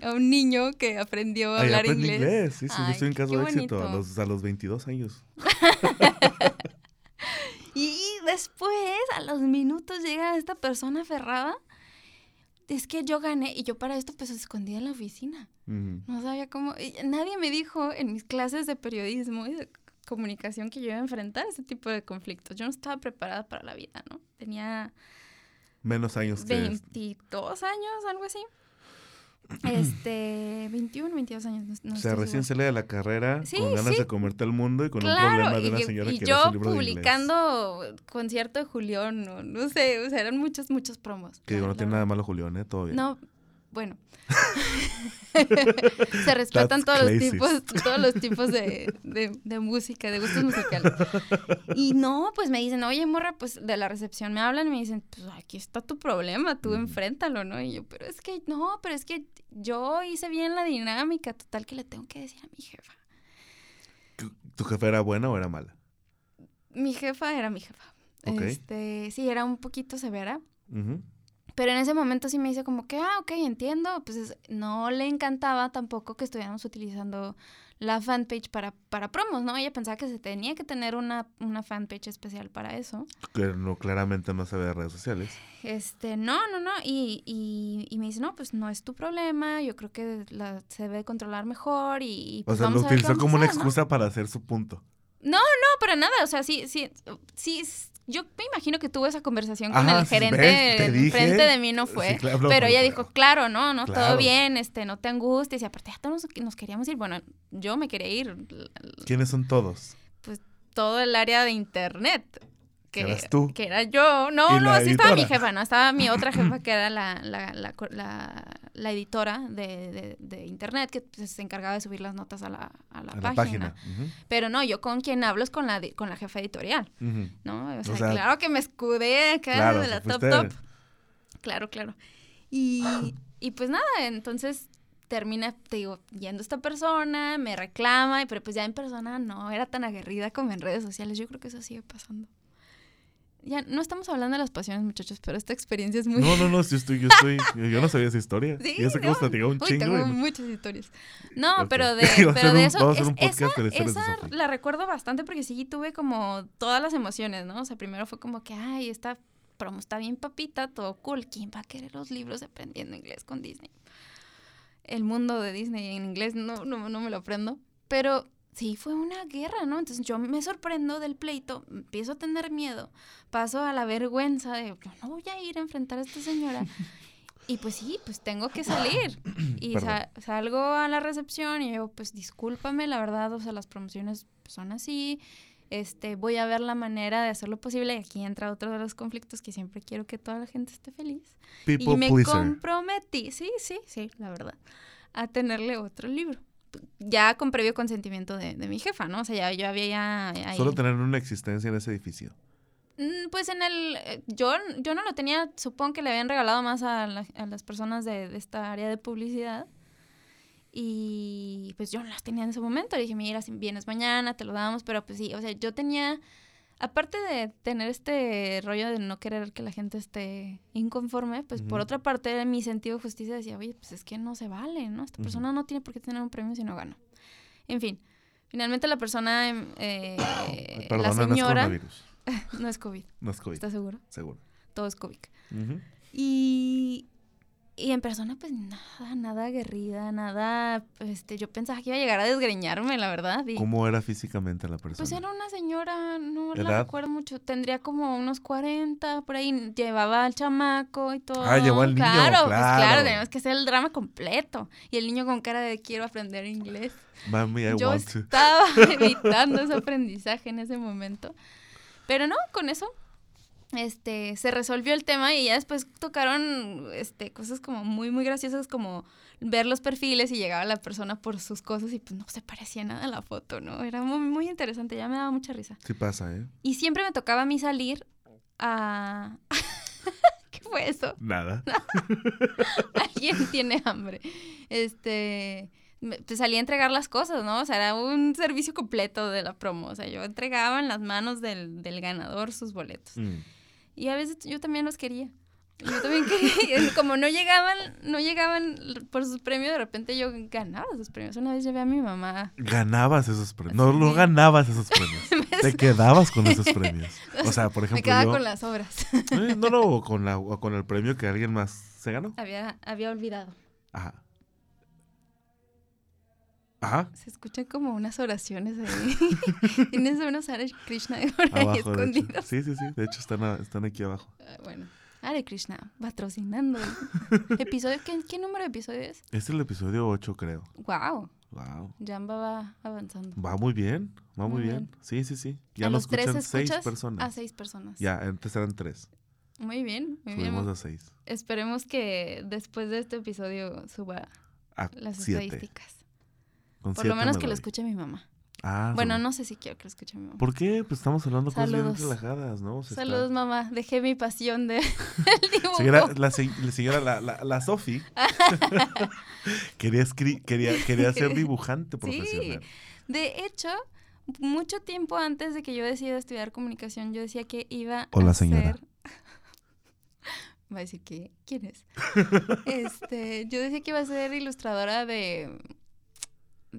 Speaker 1: a un niño que aprendió a hablar inglés.
Speaker 2: Sí, sí, yo estoy en caso de éxito a los, a los 22 años.
Speaker 1: y después, a los minutos, llega esta persona aferrada. Es que yo gané y yo para esto pues escondía en la oficina. No sabía cómo. nadie me dijo en mis clases de periodismo comunicación que yo iba a enfrentar ese tipo de conflictos. Yo no estaba preparada para la vida, ¿no? Tenía
Speaker 2: menos años
Speaker 1: que 22 años, algo así. Este, 21, 22 años.
Speaker 2: o sea, recién sale de la carrera con ganas de comerte al mundo y con un problema de una señora y que yo libro
Speaker 1: publicando concierto de Julián, no, no sé, o sea, eran muchos, muchos promos.
Speaker 2: Que digo, no tiene nada malo Julián, ¿eh? Todo bien.
Speaker 1: No, bueno. Se respetan todos los tipos, todos los tipos de, de, música, de gustos musicales. Y no, pues me dicen, oye, morra, pues de la recepción me hablan y me dicen, pues aquí está tu problema, tú enfréntalo, ¿no? Y yo, pero es que, no, pero es que yo hice bien la dinámica, total que le tengo que decir a mi jefa.
Speaker 2: ¿Tu jefa era buena o era mala?
Speaker 1: Mi jefa era mi jefa. Este, sí, era un poquito severa. Pero en ese momento sí me dice como que, ah, ok, entiendo. Pues no le encantaba tampoco que estuviéramos utilizando la fanpage para, para promos, ¿no? Ella pensaba que se tenía que tener una, una fanpage especial para eso.
Speaker 2: Que no, claramente no se ve de redes sociales.
Speaker 1: Este, no, no, no. Y, y, y, me dice, no, pues no es tu problema. Yo creo que la, se debe controlar mejor y...
Speaker 2: Pues,
Speaker 1: o
Speaker 2: sea, lo utilizó como una excusa para hacer su punto.
Speaker 1: No, no, para nada. O sea, sí, sí, sí, yo me imagino que tuvo esa conversación con el gerente frente de mí no fue, pero ella dijo, claro, no, no, todo bien, este, no te angusties y aparte ya todos nos, queríamos ir, bueno, yo me quería ir.
Speaker 2: ¿Quiénes son todos?
Speaker 1: Pues todo el área de internet
Speaker 2: que, eras tú.
Speaker 1: Que era yo. No, no, así estaba mi jefa, ¿no? Estaba mi otra jefa que era la, la, la, la, editora de, de, internet que pues, se encargaba de subir las notas a la, a la página. Pero no, yo con quien hablo es con la, con la jefa editorial, ¿no? O sea, claro que me escudé acá de la top top. Claro, claro. Y, y pues nada, entonces termina, te digo, yendo esta persona, me reclama, pero pues ya en persona no era tan aguerrida como en redes sociales. Yo creo que eso sigue pasando. Ya no estamos hablando de las pasiones, muchachos, pero esta experiencia es muy.
Speaker 2: No, no, no, yo estoy, yo estoy, yo no sabía esa historia. Sí, yo sé que no. un
Speaker 1: Uy, Tengo muchas historias. No, pero de, pero de eso, es, esa, esa la recuerdo bastante porque sí tuve como todas las emociones, ¿no? O sea, primero fue como que, ay, esta promo está bien papita, todo cool. ¿Quién va a querer los libros aprendiendo inglés con Disney? El mundo de Disney en inglés no, no, no me lo aprendo. Pero sí fue una guerra, ¿no? Entonces yo me sorprendo del pleito, empiezo a tener miedo, paso a la vergüenza de, no voy a ir a enfrentar a esta señora. Y pues sí, pues tengo que salir. Y salgo a la recepción y yo, pues discúlpame, la verdad, o sea, las promociones son así. Este, voy a ver la manera de hacerlo posible. Y aquí entra otro de los conflictos que siempre quiero que toda la gente esté feliz. y me comprometí, sí, sí, sí, la verdad, a tenerle otro libro ya con previo consentimiento de, mi jefa, ¿no? O sea, ya yo había ya...
Speaker 2: Solo tener una existencia en ese edificio.
Speaker 1: Mm, pues en el... Eh, yo, yo no lo tenía, supongo que le habían regalado más a, las personas de, esta área de publicidad. Y pues yo no las tenía en ese momento. Le dije, mira, si vienes mañana, te lo damos. Pero pues sí, o sea, yo tenía aparte de tener este rollo de no querer que la gente esté inconforme, pues por otra parte, mi sentido de justicia decía, oye, pues es que no se vale, ¿no? Esta persona no tiene por qué tener un premio si no gana. En fin, finalmente la persona, em, eh, la señora... No es, no es COVID.
Speaker 2: No es COVID.
Speaker 1: ¿Estás seguro?
Speaker 2: Seguro.
Speaker 1: Todo es COVID. Y y en persona, pues nada, nada aguerrida, nada, este, yo pensaba que iba a llegar a desgreñarme, la verdad.
Speaker 2: ¿Cómo era físicamente la persona?
Speaker 1: Pues era una señora, no la recuerdo mucho, tendría como unos 40, por ahí, llevaba al chamaco y todo.
Speaker 2: Ah, llevó al niño,
Speaker 1: claro. Pues claro, tenemos que hacer el drama completo. Y el niño con cara de quiero aprender inglés.
Speaker 2: Mami, I
Speaker 1: yo
Speaker 2: want
Speaker 1: estaba evitando ese aprendizaje en ese momento. Pero no, con eso este, se resolvió el tema y ya después tocaron este, cosas como muy, muy graciosas como ver los perfiles y llegaba la persona por sus cosas y pues no se parecía nada a la foto, ¿no? Era muy, muy interesante, ya me daba mucha risa.
Speaker 2: Sí pasa, ¿eh?
Speaker 1: Y siempre me tocaba a mí salir a... ¿Qué fue eso?
Speaker 2: Nada.
Speaker 1: Alguien tiene hambre. Este pues salía a entregar las cosas, ¿no? O sea, era un servicio completo de la promo. O sea, yo entregaba en las manos del, del ganador sus boletos. Mm. Y a veces yo también los quería. Yo también quería, como no llegaban, no llegaban por sus premios, de repente yo ganaba esos premios. Una vez llevé a mi mamá.
Speaker 2: Ganabas esos premios. No, no ganabas esos premios. Te quedabas con esos premios. O sea, por ejemplo.
Speaker 1: Me quedaba con las obras.
Speaker 2: Eh, no, no, con, la, con el premio que alguien más se ganó.
Speaker 1: Había, había olvidado.
Speaker 2: Ajá. Ajá.
Speaker 1: Se escuchan como unas oraciones ahí. Tienes unos Hare Krishna por ahí escondidos.
Speaker 2: Sí, sí, sí. De hecho, están, están aquí abajo.
Speaker 1: Ah, bueno. Hare Krishna, patrocinando. ¿Episodio? ¿qué, número de episodio es?
Speaker 2: Este es el episodio 8, creo.
Speaker 1: Wow.
Speaker 2: Wow.
Speaker 1: Jamba va avanzando.
Speaker 2: Va muy bien, va muy, bien. Sí, sí, sí. Ya nos escuchan seis personas.
Speaker 1: A seis personas.
Speaker 2: Ya, antes eran tres.
Speaker 1: Muy bien, muy
Speaker 2: Subimos a seis.
Speaker 1: Esperemos que después de este episodio suba a las estadísticas. Por lo menos que lo escuche mi mamá. Ah, bueno, no sé si quiero que lo escuche mi mamá.
Speaker 2: ¿Por qué? Pues estamos hablando cosas bien relajadas, ¿no?
Speaker 1: Saludos, mamá. Dejé mi pasión de dibujo.
Speaker 2: la, señora, la, la, la Sofi, quería, quería, quería ser dibujante profesional. Sí.
Speaker 1: De hecho, mucho tiempo antes de que yo decidiera estudiar comunicación, yo decía que iba
Speaker 2: Hola, a señora. ser...
Speaker 1: Va a decir que, ¿quién es? este, yo decía que iba a ser ilustradora de,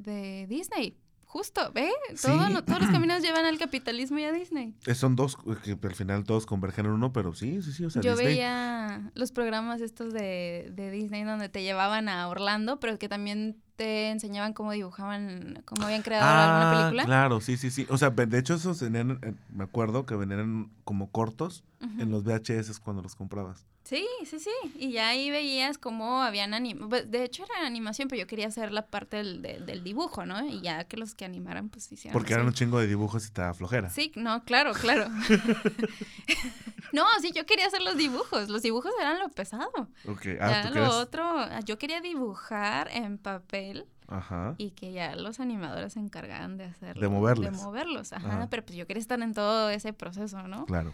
Speaker 1: de Disney. Justo, ¿ve? todos los caminos llevan al capitalismo y a Disney.
Speaker 2: Son dos, que al final todos convergen en uno, pero sí, sí, sí. O sea,
Speaker 1: Yo veía los programas estos de, de Disney donde te llevaban a Orlando, pero que también te enseñaban cómo dibujaban, cómo habían creado alguna ah, película.
Speaker 2: Claro, sí, sí, sí. O sea, de hecho, esos venían, me acuerdo que venían como cortos en los VHS cuando los comprabas.
Speaker 1: Sí, sí, sí. Y ya ahí veías cómo habían animado. Pues, de hecho, era animación, pero yo quería hacer la parte del, del, dibujo, ¿no? Y ya que los que animaran, pues hicieron.
Speaker 2: Porque eran un chingo de dibujos y estaba flojera.
Speaker 1: Sí, no, claro, claro. no, sí, yo quería hacer los dibujos. Los dibujos eran lo pesado.
Speaker 2: Ok,
Speaker 1: ah, ya lo otro, yo quería dibujar en papel.
Speaker 2: Ajá.
Speaker 1: Y que ya los animadores se encargaran de hacerlo.
Speaker 2: De moverlos.
Speaker 1: De moverlos, ajá. Pero pues yo quería estar en todo ese proceso, ¿no?
Speaker 2: Claro.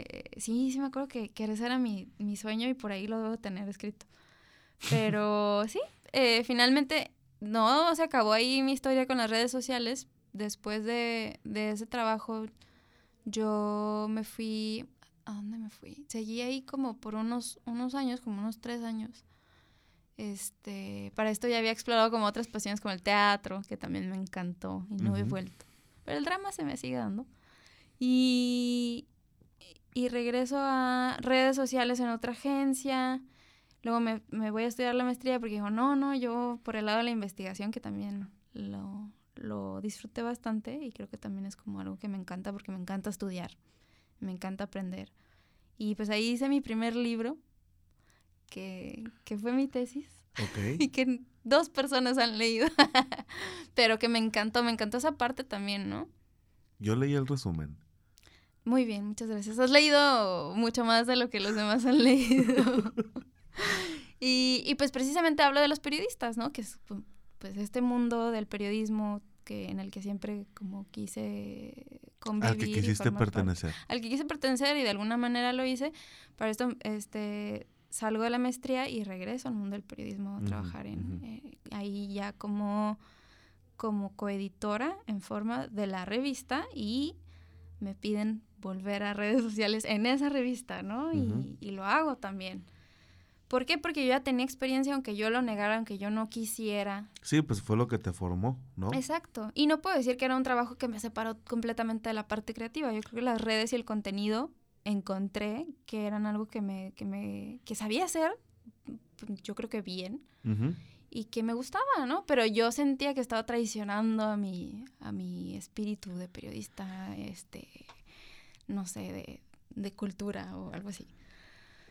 Speaker 1: Eh, sí, sí me acuerdo que, que ese era mi, mi, sueño y por ahí lo debo tener escrito. Pero sí, eh, finalmente no se acabó ahí mi historia con las redes sociales. Después de, de ese trabajo, yo me fui. ¿A dónde me fui? Seguí ahí como por unos, unos años, como unos tres años. Este, para esto ya había explorado como otras pasiones como el teatro, que también me encantó y no he vuelto. Pero el drama se me sigue dando. Y, y regreso a redes sociales en otra agencia. Luego me, me, voy a estudiar la maestría porque dijo, no, no, yo por el lado de la investigación, que también lo, lo disfruté bastante y creo que también es como algo que me encanta porque me encanta estudiar, me encanta aprender. Y pues ahí hice mi primer libro, que, que fue mi tesis. y que dos personas han leído, pero que me encantó, me encantó esa parte también, ¿no?
Speaker 2: Yo leí el resumen.
Speaker 1: Muy bien, muchas gracias. Has leído mucho más de lo que los demás han leído. y, y, pues precisamente hablo de los periodistas, ¿no? Que es pues este mundo del periodismo que en el que siempre como quise convivir.
Speaker 2: Al que quisiste pertenecer.
Speaker 1: al que quise pertenecer y de alguna manera lo hice. Para esto este, salgo de la maestría y regreso al mundo del periodismo a trabajar en, eh, ahí ya como, como coeditora en forma de la revista y me piden volver a redes sociales en esa revista, ¿no? y, lo hago también. ¿Por qué? Porque yo ya tenía experiencia, aunque yo lo negara, aunque yo no quisiera.
Speaker 2: Sí, pues fue lo que te formó, ¿no?
Speaker 1: Exacto. Y no puedo decir que era un trabajo que me separó completamente de la parte creativa. Yo creo que las redes y el contenido encontré que eran algo que me, que me, que sabía hacer, yo creo que bien, y que me gustaba, ¿no? Pero yo sentía que estaba traicionando a mi, a mi espíritu de periodista, este, no sé, de, cultura o algo así.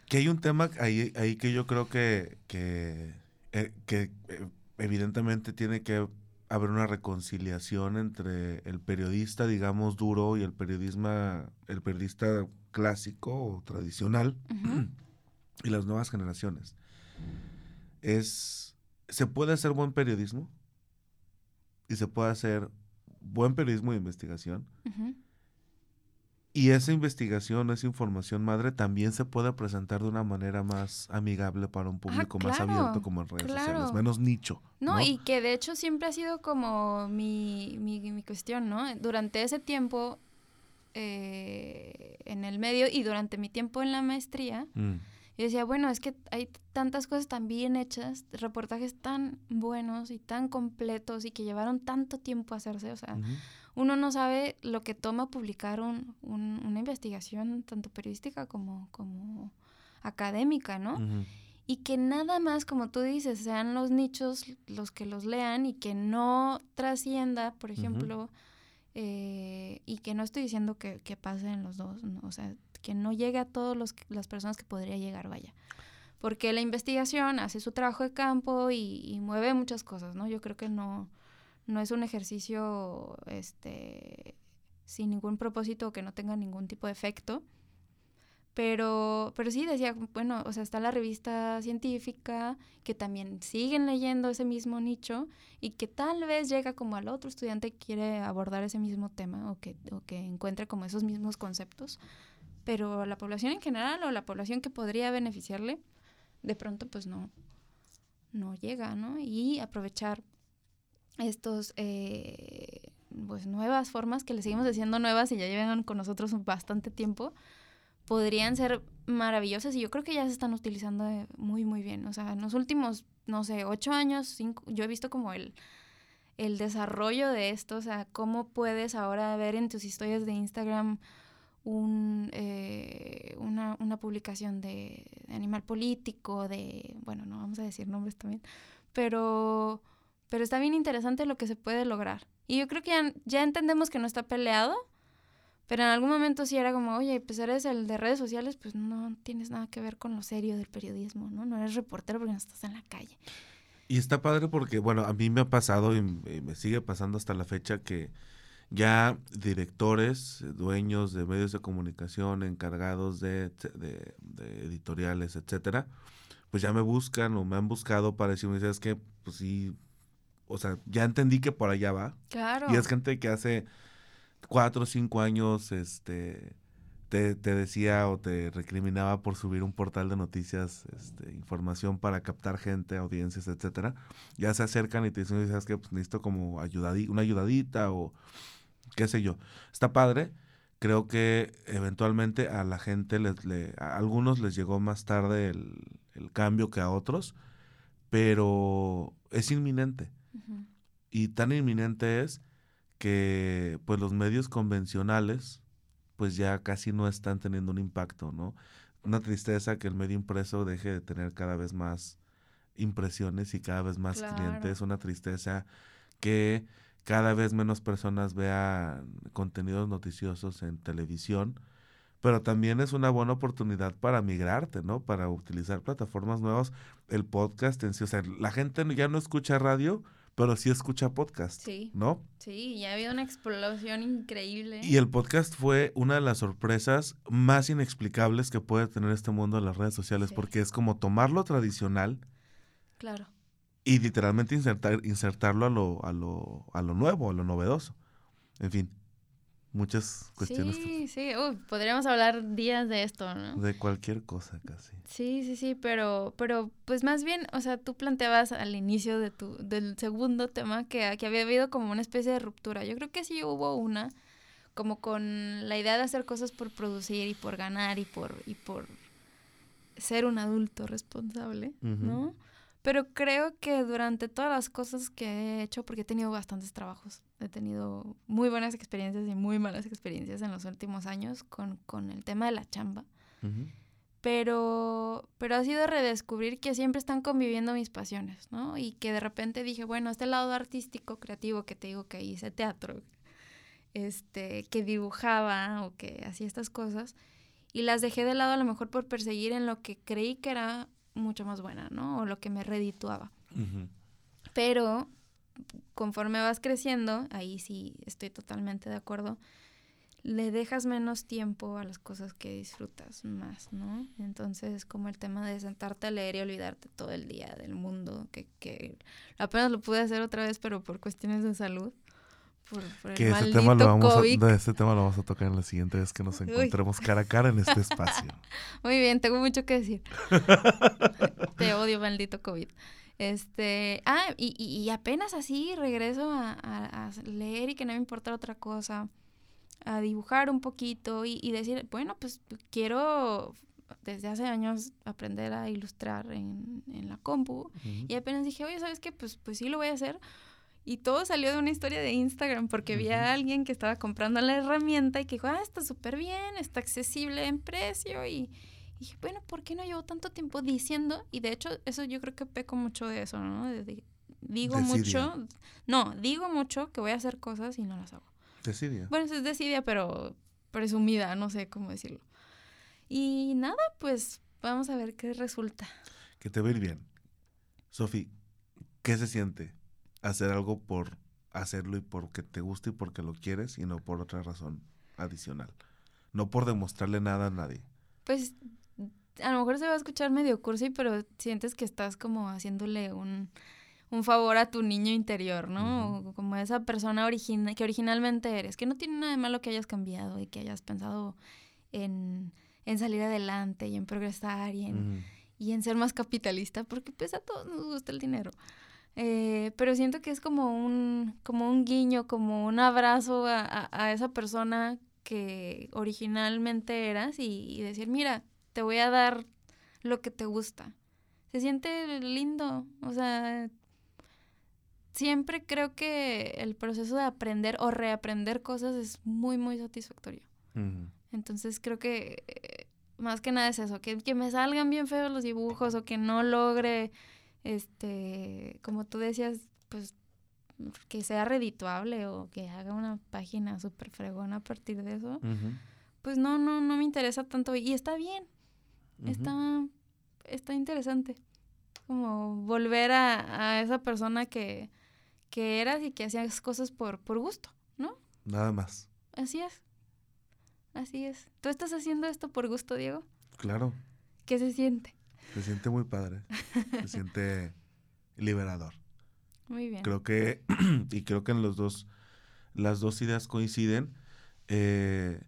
Speaker 2: Que hay un tema ahí, ahí que yo creo que, que, eh, que eh, evidentemente tiene que haber una reconciliación entre el periodista, digamos, duro y el periodismo, el periodista clásico o tradicional y las nuevas generaciones. Es, se puede hacer buen periodismo y se puede hacer buen periodismo de investigación y esa investigación, esa información madre también se puede presentar de una manera más amigable para un público más abierto como en redes sociales, menos nicho.
Speaker 1: No, y que de hecho siempre ha sido como mi, mi, cuestión, ¿no? Durante ese tiempo eh, en el medio y durante mi tiempo en la maestría, mm. Yo decía, bueno, es que hay tantas cosas tan bien hechas, reportajes tan buenos y tan completos y que llevaron tanto tiempo a hacerse. O sea, uno no sabe lo que toma publicar un, una investigación tanto periodística como, como académica, ¿no? Y que nada más, como tú dices, sean los nichos los que los lean y que no trascienda, por ejemplo, eh, y que no estoy diciendo que, que pase en los dos, o sea, que no llegue a todas las personas que podría llegar, vaya. Porque la investigación hace su trabajo de campo y, mueve muchas cosas, ¿no? Yo creo que no, no es un ejercicio este, sin ningún propósito o que no tenga ningún tipo de efecto. Pero, pero sí decía, bueno, o sea, está la revista científica, que también siguen leyendo ese mismo nicho y que tal vez llega como al otro estudiante que quiere abordar ese mismo tema o que, o que encuentre como esos mismos conceptos pero la población en general o la población que podría beneficiarle, de pronto pues no, no llega, ¿no? Y aprovechar estos, eh, pues nuevas formas que le seguimos diciendo nuevas y ya llevan con nosotros bastante tiempo, podrían ser maravillosas y yo creo que ya se están utilizando muy, muy bien. O sea, en los últimos, no sé, ocho años, cinco, yo he visto como el, el desarrollo de esto, o sea, cómo puedes ahora ver en tus historias de Instagram un, eh, una, una, publicación de, animal político, de, bueno, no vamos a decir nombres también, pero, pero está bien interesante lo que se puede lograr. Y yo creo que ya, ya entendemos que no está peleado, pero en algún momento sí era como, oye, pues eres el de redes sociales, pues no tienes nada que ver con lo serio del periodismo, ¿no? No eres reportero porque no estás en la calle.
Speaker 2: Y está padre porque, bueno, a mí me ha pasado y me sigue pasando hasta la fecha que ya directores, dueños de medios de comunicación, encargados de, editoriales, etcétera, pues ya me buscan o me han buscado para decirme, ¿sabes que Pues sí, o sea, ya entendí que por allá va.
Speaker 1: Claro.
Speaker 2: Y es gente que hace cuatro o cinco años, este, te, te, decía o te recriminaba por subir un portal de noticias, este, información para captar gente, audiencias, etcétera. Ya se acercan y te dicen, ¿sabes qué? Pues necesito como ayudadi una ayudadita o qué sé yo. Está padre. Creo que eventualmente a la gente, les, le, a algunos les llegó más tarde el, cambio que a otros, pero es inminente. Y tan inminente es que pues los medios convencionales pues ya casi no están teniendo un impacto, ¿no? Una tristeza que el medio impreso deje de tener cada vez más impresiones y cada vez más clientes, una tristeza que cada vez menos personas vean contenidos noticiosos en televisión, pero también es una buena oportunidad para migrarte, ¿no? Para utilizar plataformas nuevas, el podcast en sí, o sea, la gente ya no escucha radio, pero sí escucha podcast, sí. ¿no?
Speaker 1: Sí, ya ha habido una explosión increíble.
Speaker 2: Y el podcast fue una de las sorpresas más inexplicables que puede tener este mundo de las redes sociales, porque es como tomar lo tradicional.
Speaker 1: Claro
Speaker 2: y literalmente insertar, insertarlo a lo, a, lo, a lo nuevo, a lo novedoso. En fin, muchas cuestiones.
Speaker 1: Sí, sí, podríamos hablar días de esto, ¿no?
Speaker 2: De cualquier cosa casi.
Speaker 1: Sí, sí, sí, pero, pero pues más bien, o sea, tú planteabas al inicio de tu, del segundo tema que, que había habido como una especie de ruptura. Yo creo que sí hubo una, como con la idea de hacer cosas por producir y por ganar y por, y por ser un adulto responsable, ¿no? Pero creo que durante todas las cosas que he hecho, porque he tenido bastantes trabajos, he tenido muy buenas experiencias y muy malas experiencias en los últimos años con, con el tema de la chamba. Pero, pero ha sido redescubrir que siempre están conviviendo mis pasiones, ¿no? Y que de repente dije, bueno, este lado artístico, creativo, que te digo que hice teatro, este, que dibujaba o que hacía estas cosas, y las dejé de lado a lo mejor por perseguir en lo que creí que era mucho más buena, ¿no? O lo que me redituaba. Pero conforme vas creciendo, ahí sí estoy totalmente de acuerdo, le dejas menos tiempo a las cosas que disfrutas más, ¿no? Entonces, como el tema de sentarte a leer y olvidarte todo el día del mundo, que, que apenas lo pude hacer otra vez, pero por cuestiones de salud. Por,
Speaker 2: que ese tema, lo vamos a, ese tema lo vamos a tocar en la siguiente vez que nos encontremos cara a cara en este espacio.
Speaker 1: Muy bien, tengo mucho que decir. Te odio, maldito COVID. Este, ah, y, y, apenas así regreso a, a, leer y que no me importa otra cosa, a dibujar un poquito y, y decir, bueno, pues quiero desde hace años aprender a ilustrar en, en la compu. Y apenas dije, oye, ¿sabes qué? Pues, pues sí lo voy a hacer. Y todo salió de una historia de Instagram porque vi a alguien que estaba comprando la herramienta y que dijo, ah, está súper bien, está accesible en precio. Y, dije, bueno, ¿por qué no llevo tanto tiempo diciendo? Y de hecho, eso yo creo que peco mucho de eso, ¿no? digo mucho, no, digo mucho que voy a hacer cosas y no las hago.
Speaker 2: Decidia.
Speaker 1: Bueno, es decidia, pero presumida, no sé cómo decirlo. Y nada, pues vamos a ver qué resulta.
Speaker 2: Que te va a ir bien. Sofi, ¿qué se siente hacer algo por hacerlo y porque te gusta y porque lo quieres y no por otra razón adicional. No por demostrarle nada a nadie.
Speaker 1: Pues a lo mejor se va a escuchar medio cursi, pero sientes que estás como haciéndole un, un favor a tu niño interior, ¿no? Como esa persona origina que originalmente eres, que no tiene nada de malo que hayas cambiado y que hayas pensado en, en salir adelante y en progresar y en, y en ser más capitalista, porque pues a todos nos gusta el dinero. Eh, pero siento que es como un, como un guiño, como un abrazo a, a, esa persona que originalmente eras y, decir, mira, te voy a dar lo que te gusta. Se siente lindo, o sea, siempre creo que el proceso de aprender o reaprender cosas es muy, muy satisfactorio. Entonces creo que eh, más que nada es eso, que, que me salgan bien feos los dibujos o que no logre este, como tú decías, pues que sea redituable o que haga una página súper fregona a partir de eso, pues no, no, no me interesa tanto. Y está bien, está, está interesante. Como volver a, a esa persona que, que, eras y que hacías cosas por, por gusto, ¿no?
Speaker 2: Nada más.
Speaker 1: Así es. Así es. ¿Tú estás haciendo esto por gusto, Diego?
Speaker 2: Claro.
Speaker 1: ¿Qué se siente?
Speaker 2: Se siente muy padre. Se siente liberador.
Speaker 1: Muy bien.
Speaker 2: Creo que, y creo que en los dos, las dos ideas coinciden. Eh,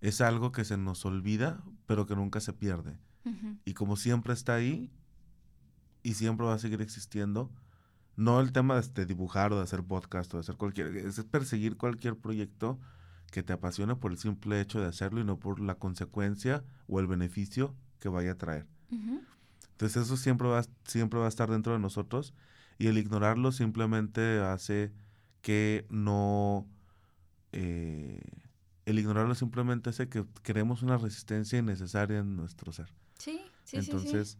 Speaker 2: es algo que se nos olvida, pero que nunca se pierde. Y como siempre está ahí, y siempre va a seguir existiendo, no el tema de, dibujar o de hacer podcast o de hacer cualquier, es perseguir cualquier proyecto que te apasione por el simple hecho de hacerlo y no por la consecuencia o el beneficio que vaya a traer. Entonces eso siempre va, siempre va a estar dentro de nosotros y el ignorarlo simplemente hace que no... Eh, el ignorarlo simplemente hace que creemos una resistencia innecesaria en nuestro ser.
Speaker 1: Sí, sí,
Speaker 2: Entonces,
Speaker 1: sí,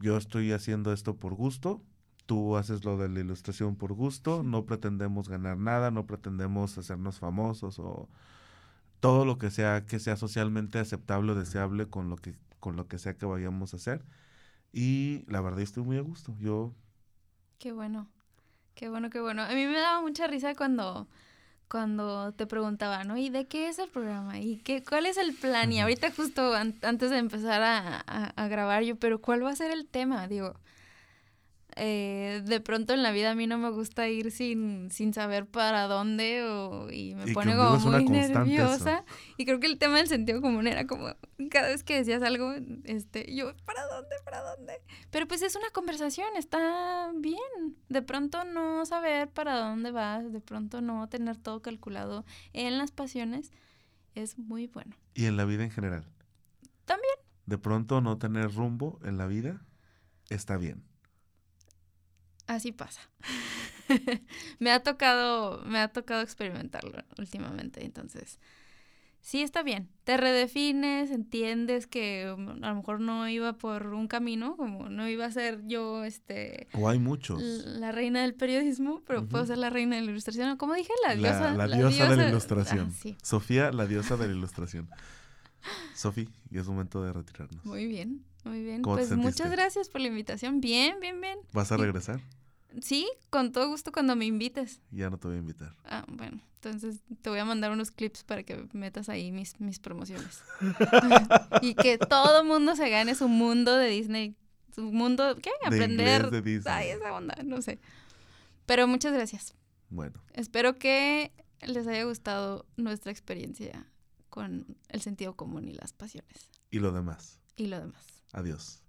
Speaker 2: yo estoy haciendo esto por gusto, tú haces lo de la ilustración por gusto, no pretendemos ganar nada, no pretendemos hacernos famosos o todo lo que sea que sea socialmente aceptable o deseable con lo que con lo que sea que vayamos a hacer. Y la verdad estoy muy a gusto. Yo...
Speaker 1: Qué bueno, qué bueno, qué bueno. A mí me daba mucha risa cuando, cuando te preguntaba, ¿no? ¿Y de qué es el programa? ¿Y qué, cuál es el plan? Y ahorita justo antes de empezar a, a, grabar yo, pero ¿cuál va a ser el tema? Digo, eh, de pronto en la vida a mí no me gusta ir sin, sin saber para dónde o, y me pone como muy nerviosa. Y creo que el tema del sentido común era como cada vez que decías algo, este, yo, ¿para dónde? ¿Para dónde? Pero pues es una conversación, está bien. De pronto no saber para dónde vas, de pronto no tener todo calculado en las pasiones, es muy bueno.
Speaker 2: Y en la vida en general.
Speaker 1: También.
Speaker 2: De pronto no tener rumbo en la vida está bien
Speaker 1: así pasa. me ha tocado, me ha tocado experimentarlo últimamente, entonces sí está bien. Te redefines, entiendes que um, a lo mejor no iba por un camino, como no iba a ser yo, este...
Speaker 2: O hay muchos.
Speaker 1: La reina del periodismo, pero puedo ser la reina de la ilustración. Como dije, la
Speaker 2: diosa. La, diosa, de la ilustración. Ah, Sofía, la diosa de la ilustración. Sofía, y es momento de retirarnos.
Speaker 1: Muy bien, muy bien. Pues muchas gracias por la invitación. Bien, bien, bien.
Speaker 2: ¿Vas a regresar?
Speaker 1: Sí, con todo gusto cuando me invites.
Speaker 2: Ya no te voy a invitar.
Speaker 1: Ah, bueno, entonces te voy a mandar unos clips para que metas ahí mis, mis promociones. y que todo mundo se gane su mundo de Disney. Su mundo, ¿qué? Aprender. De Disney. Ay, esa onda, no sé. Pero muchas gracias.
Speaker 2: Bueno.
Speaker 1: Espero que les haya gustado nuestra experiencia con el sentido común y las pasiones.
Speaker 2: Y lo demás.
Speaker 1: Y lo demás.
Speaker 2: Adiós.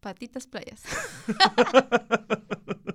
Speaker 1: Patitas playas.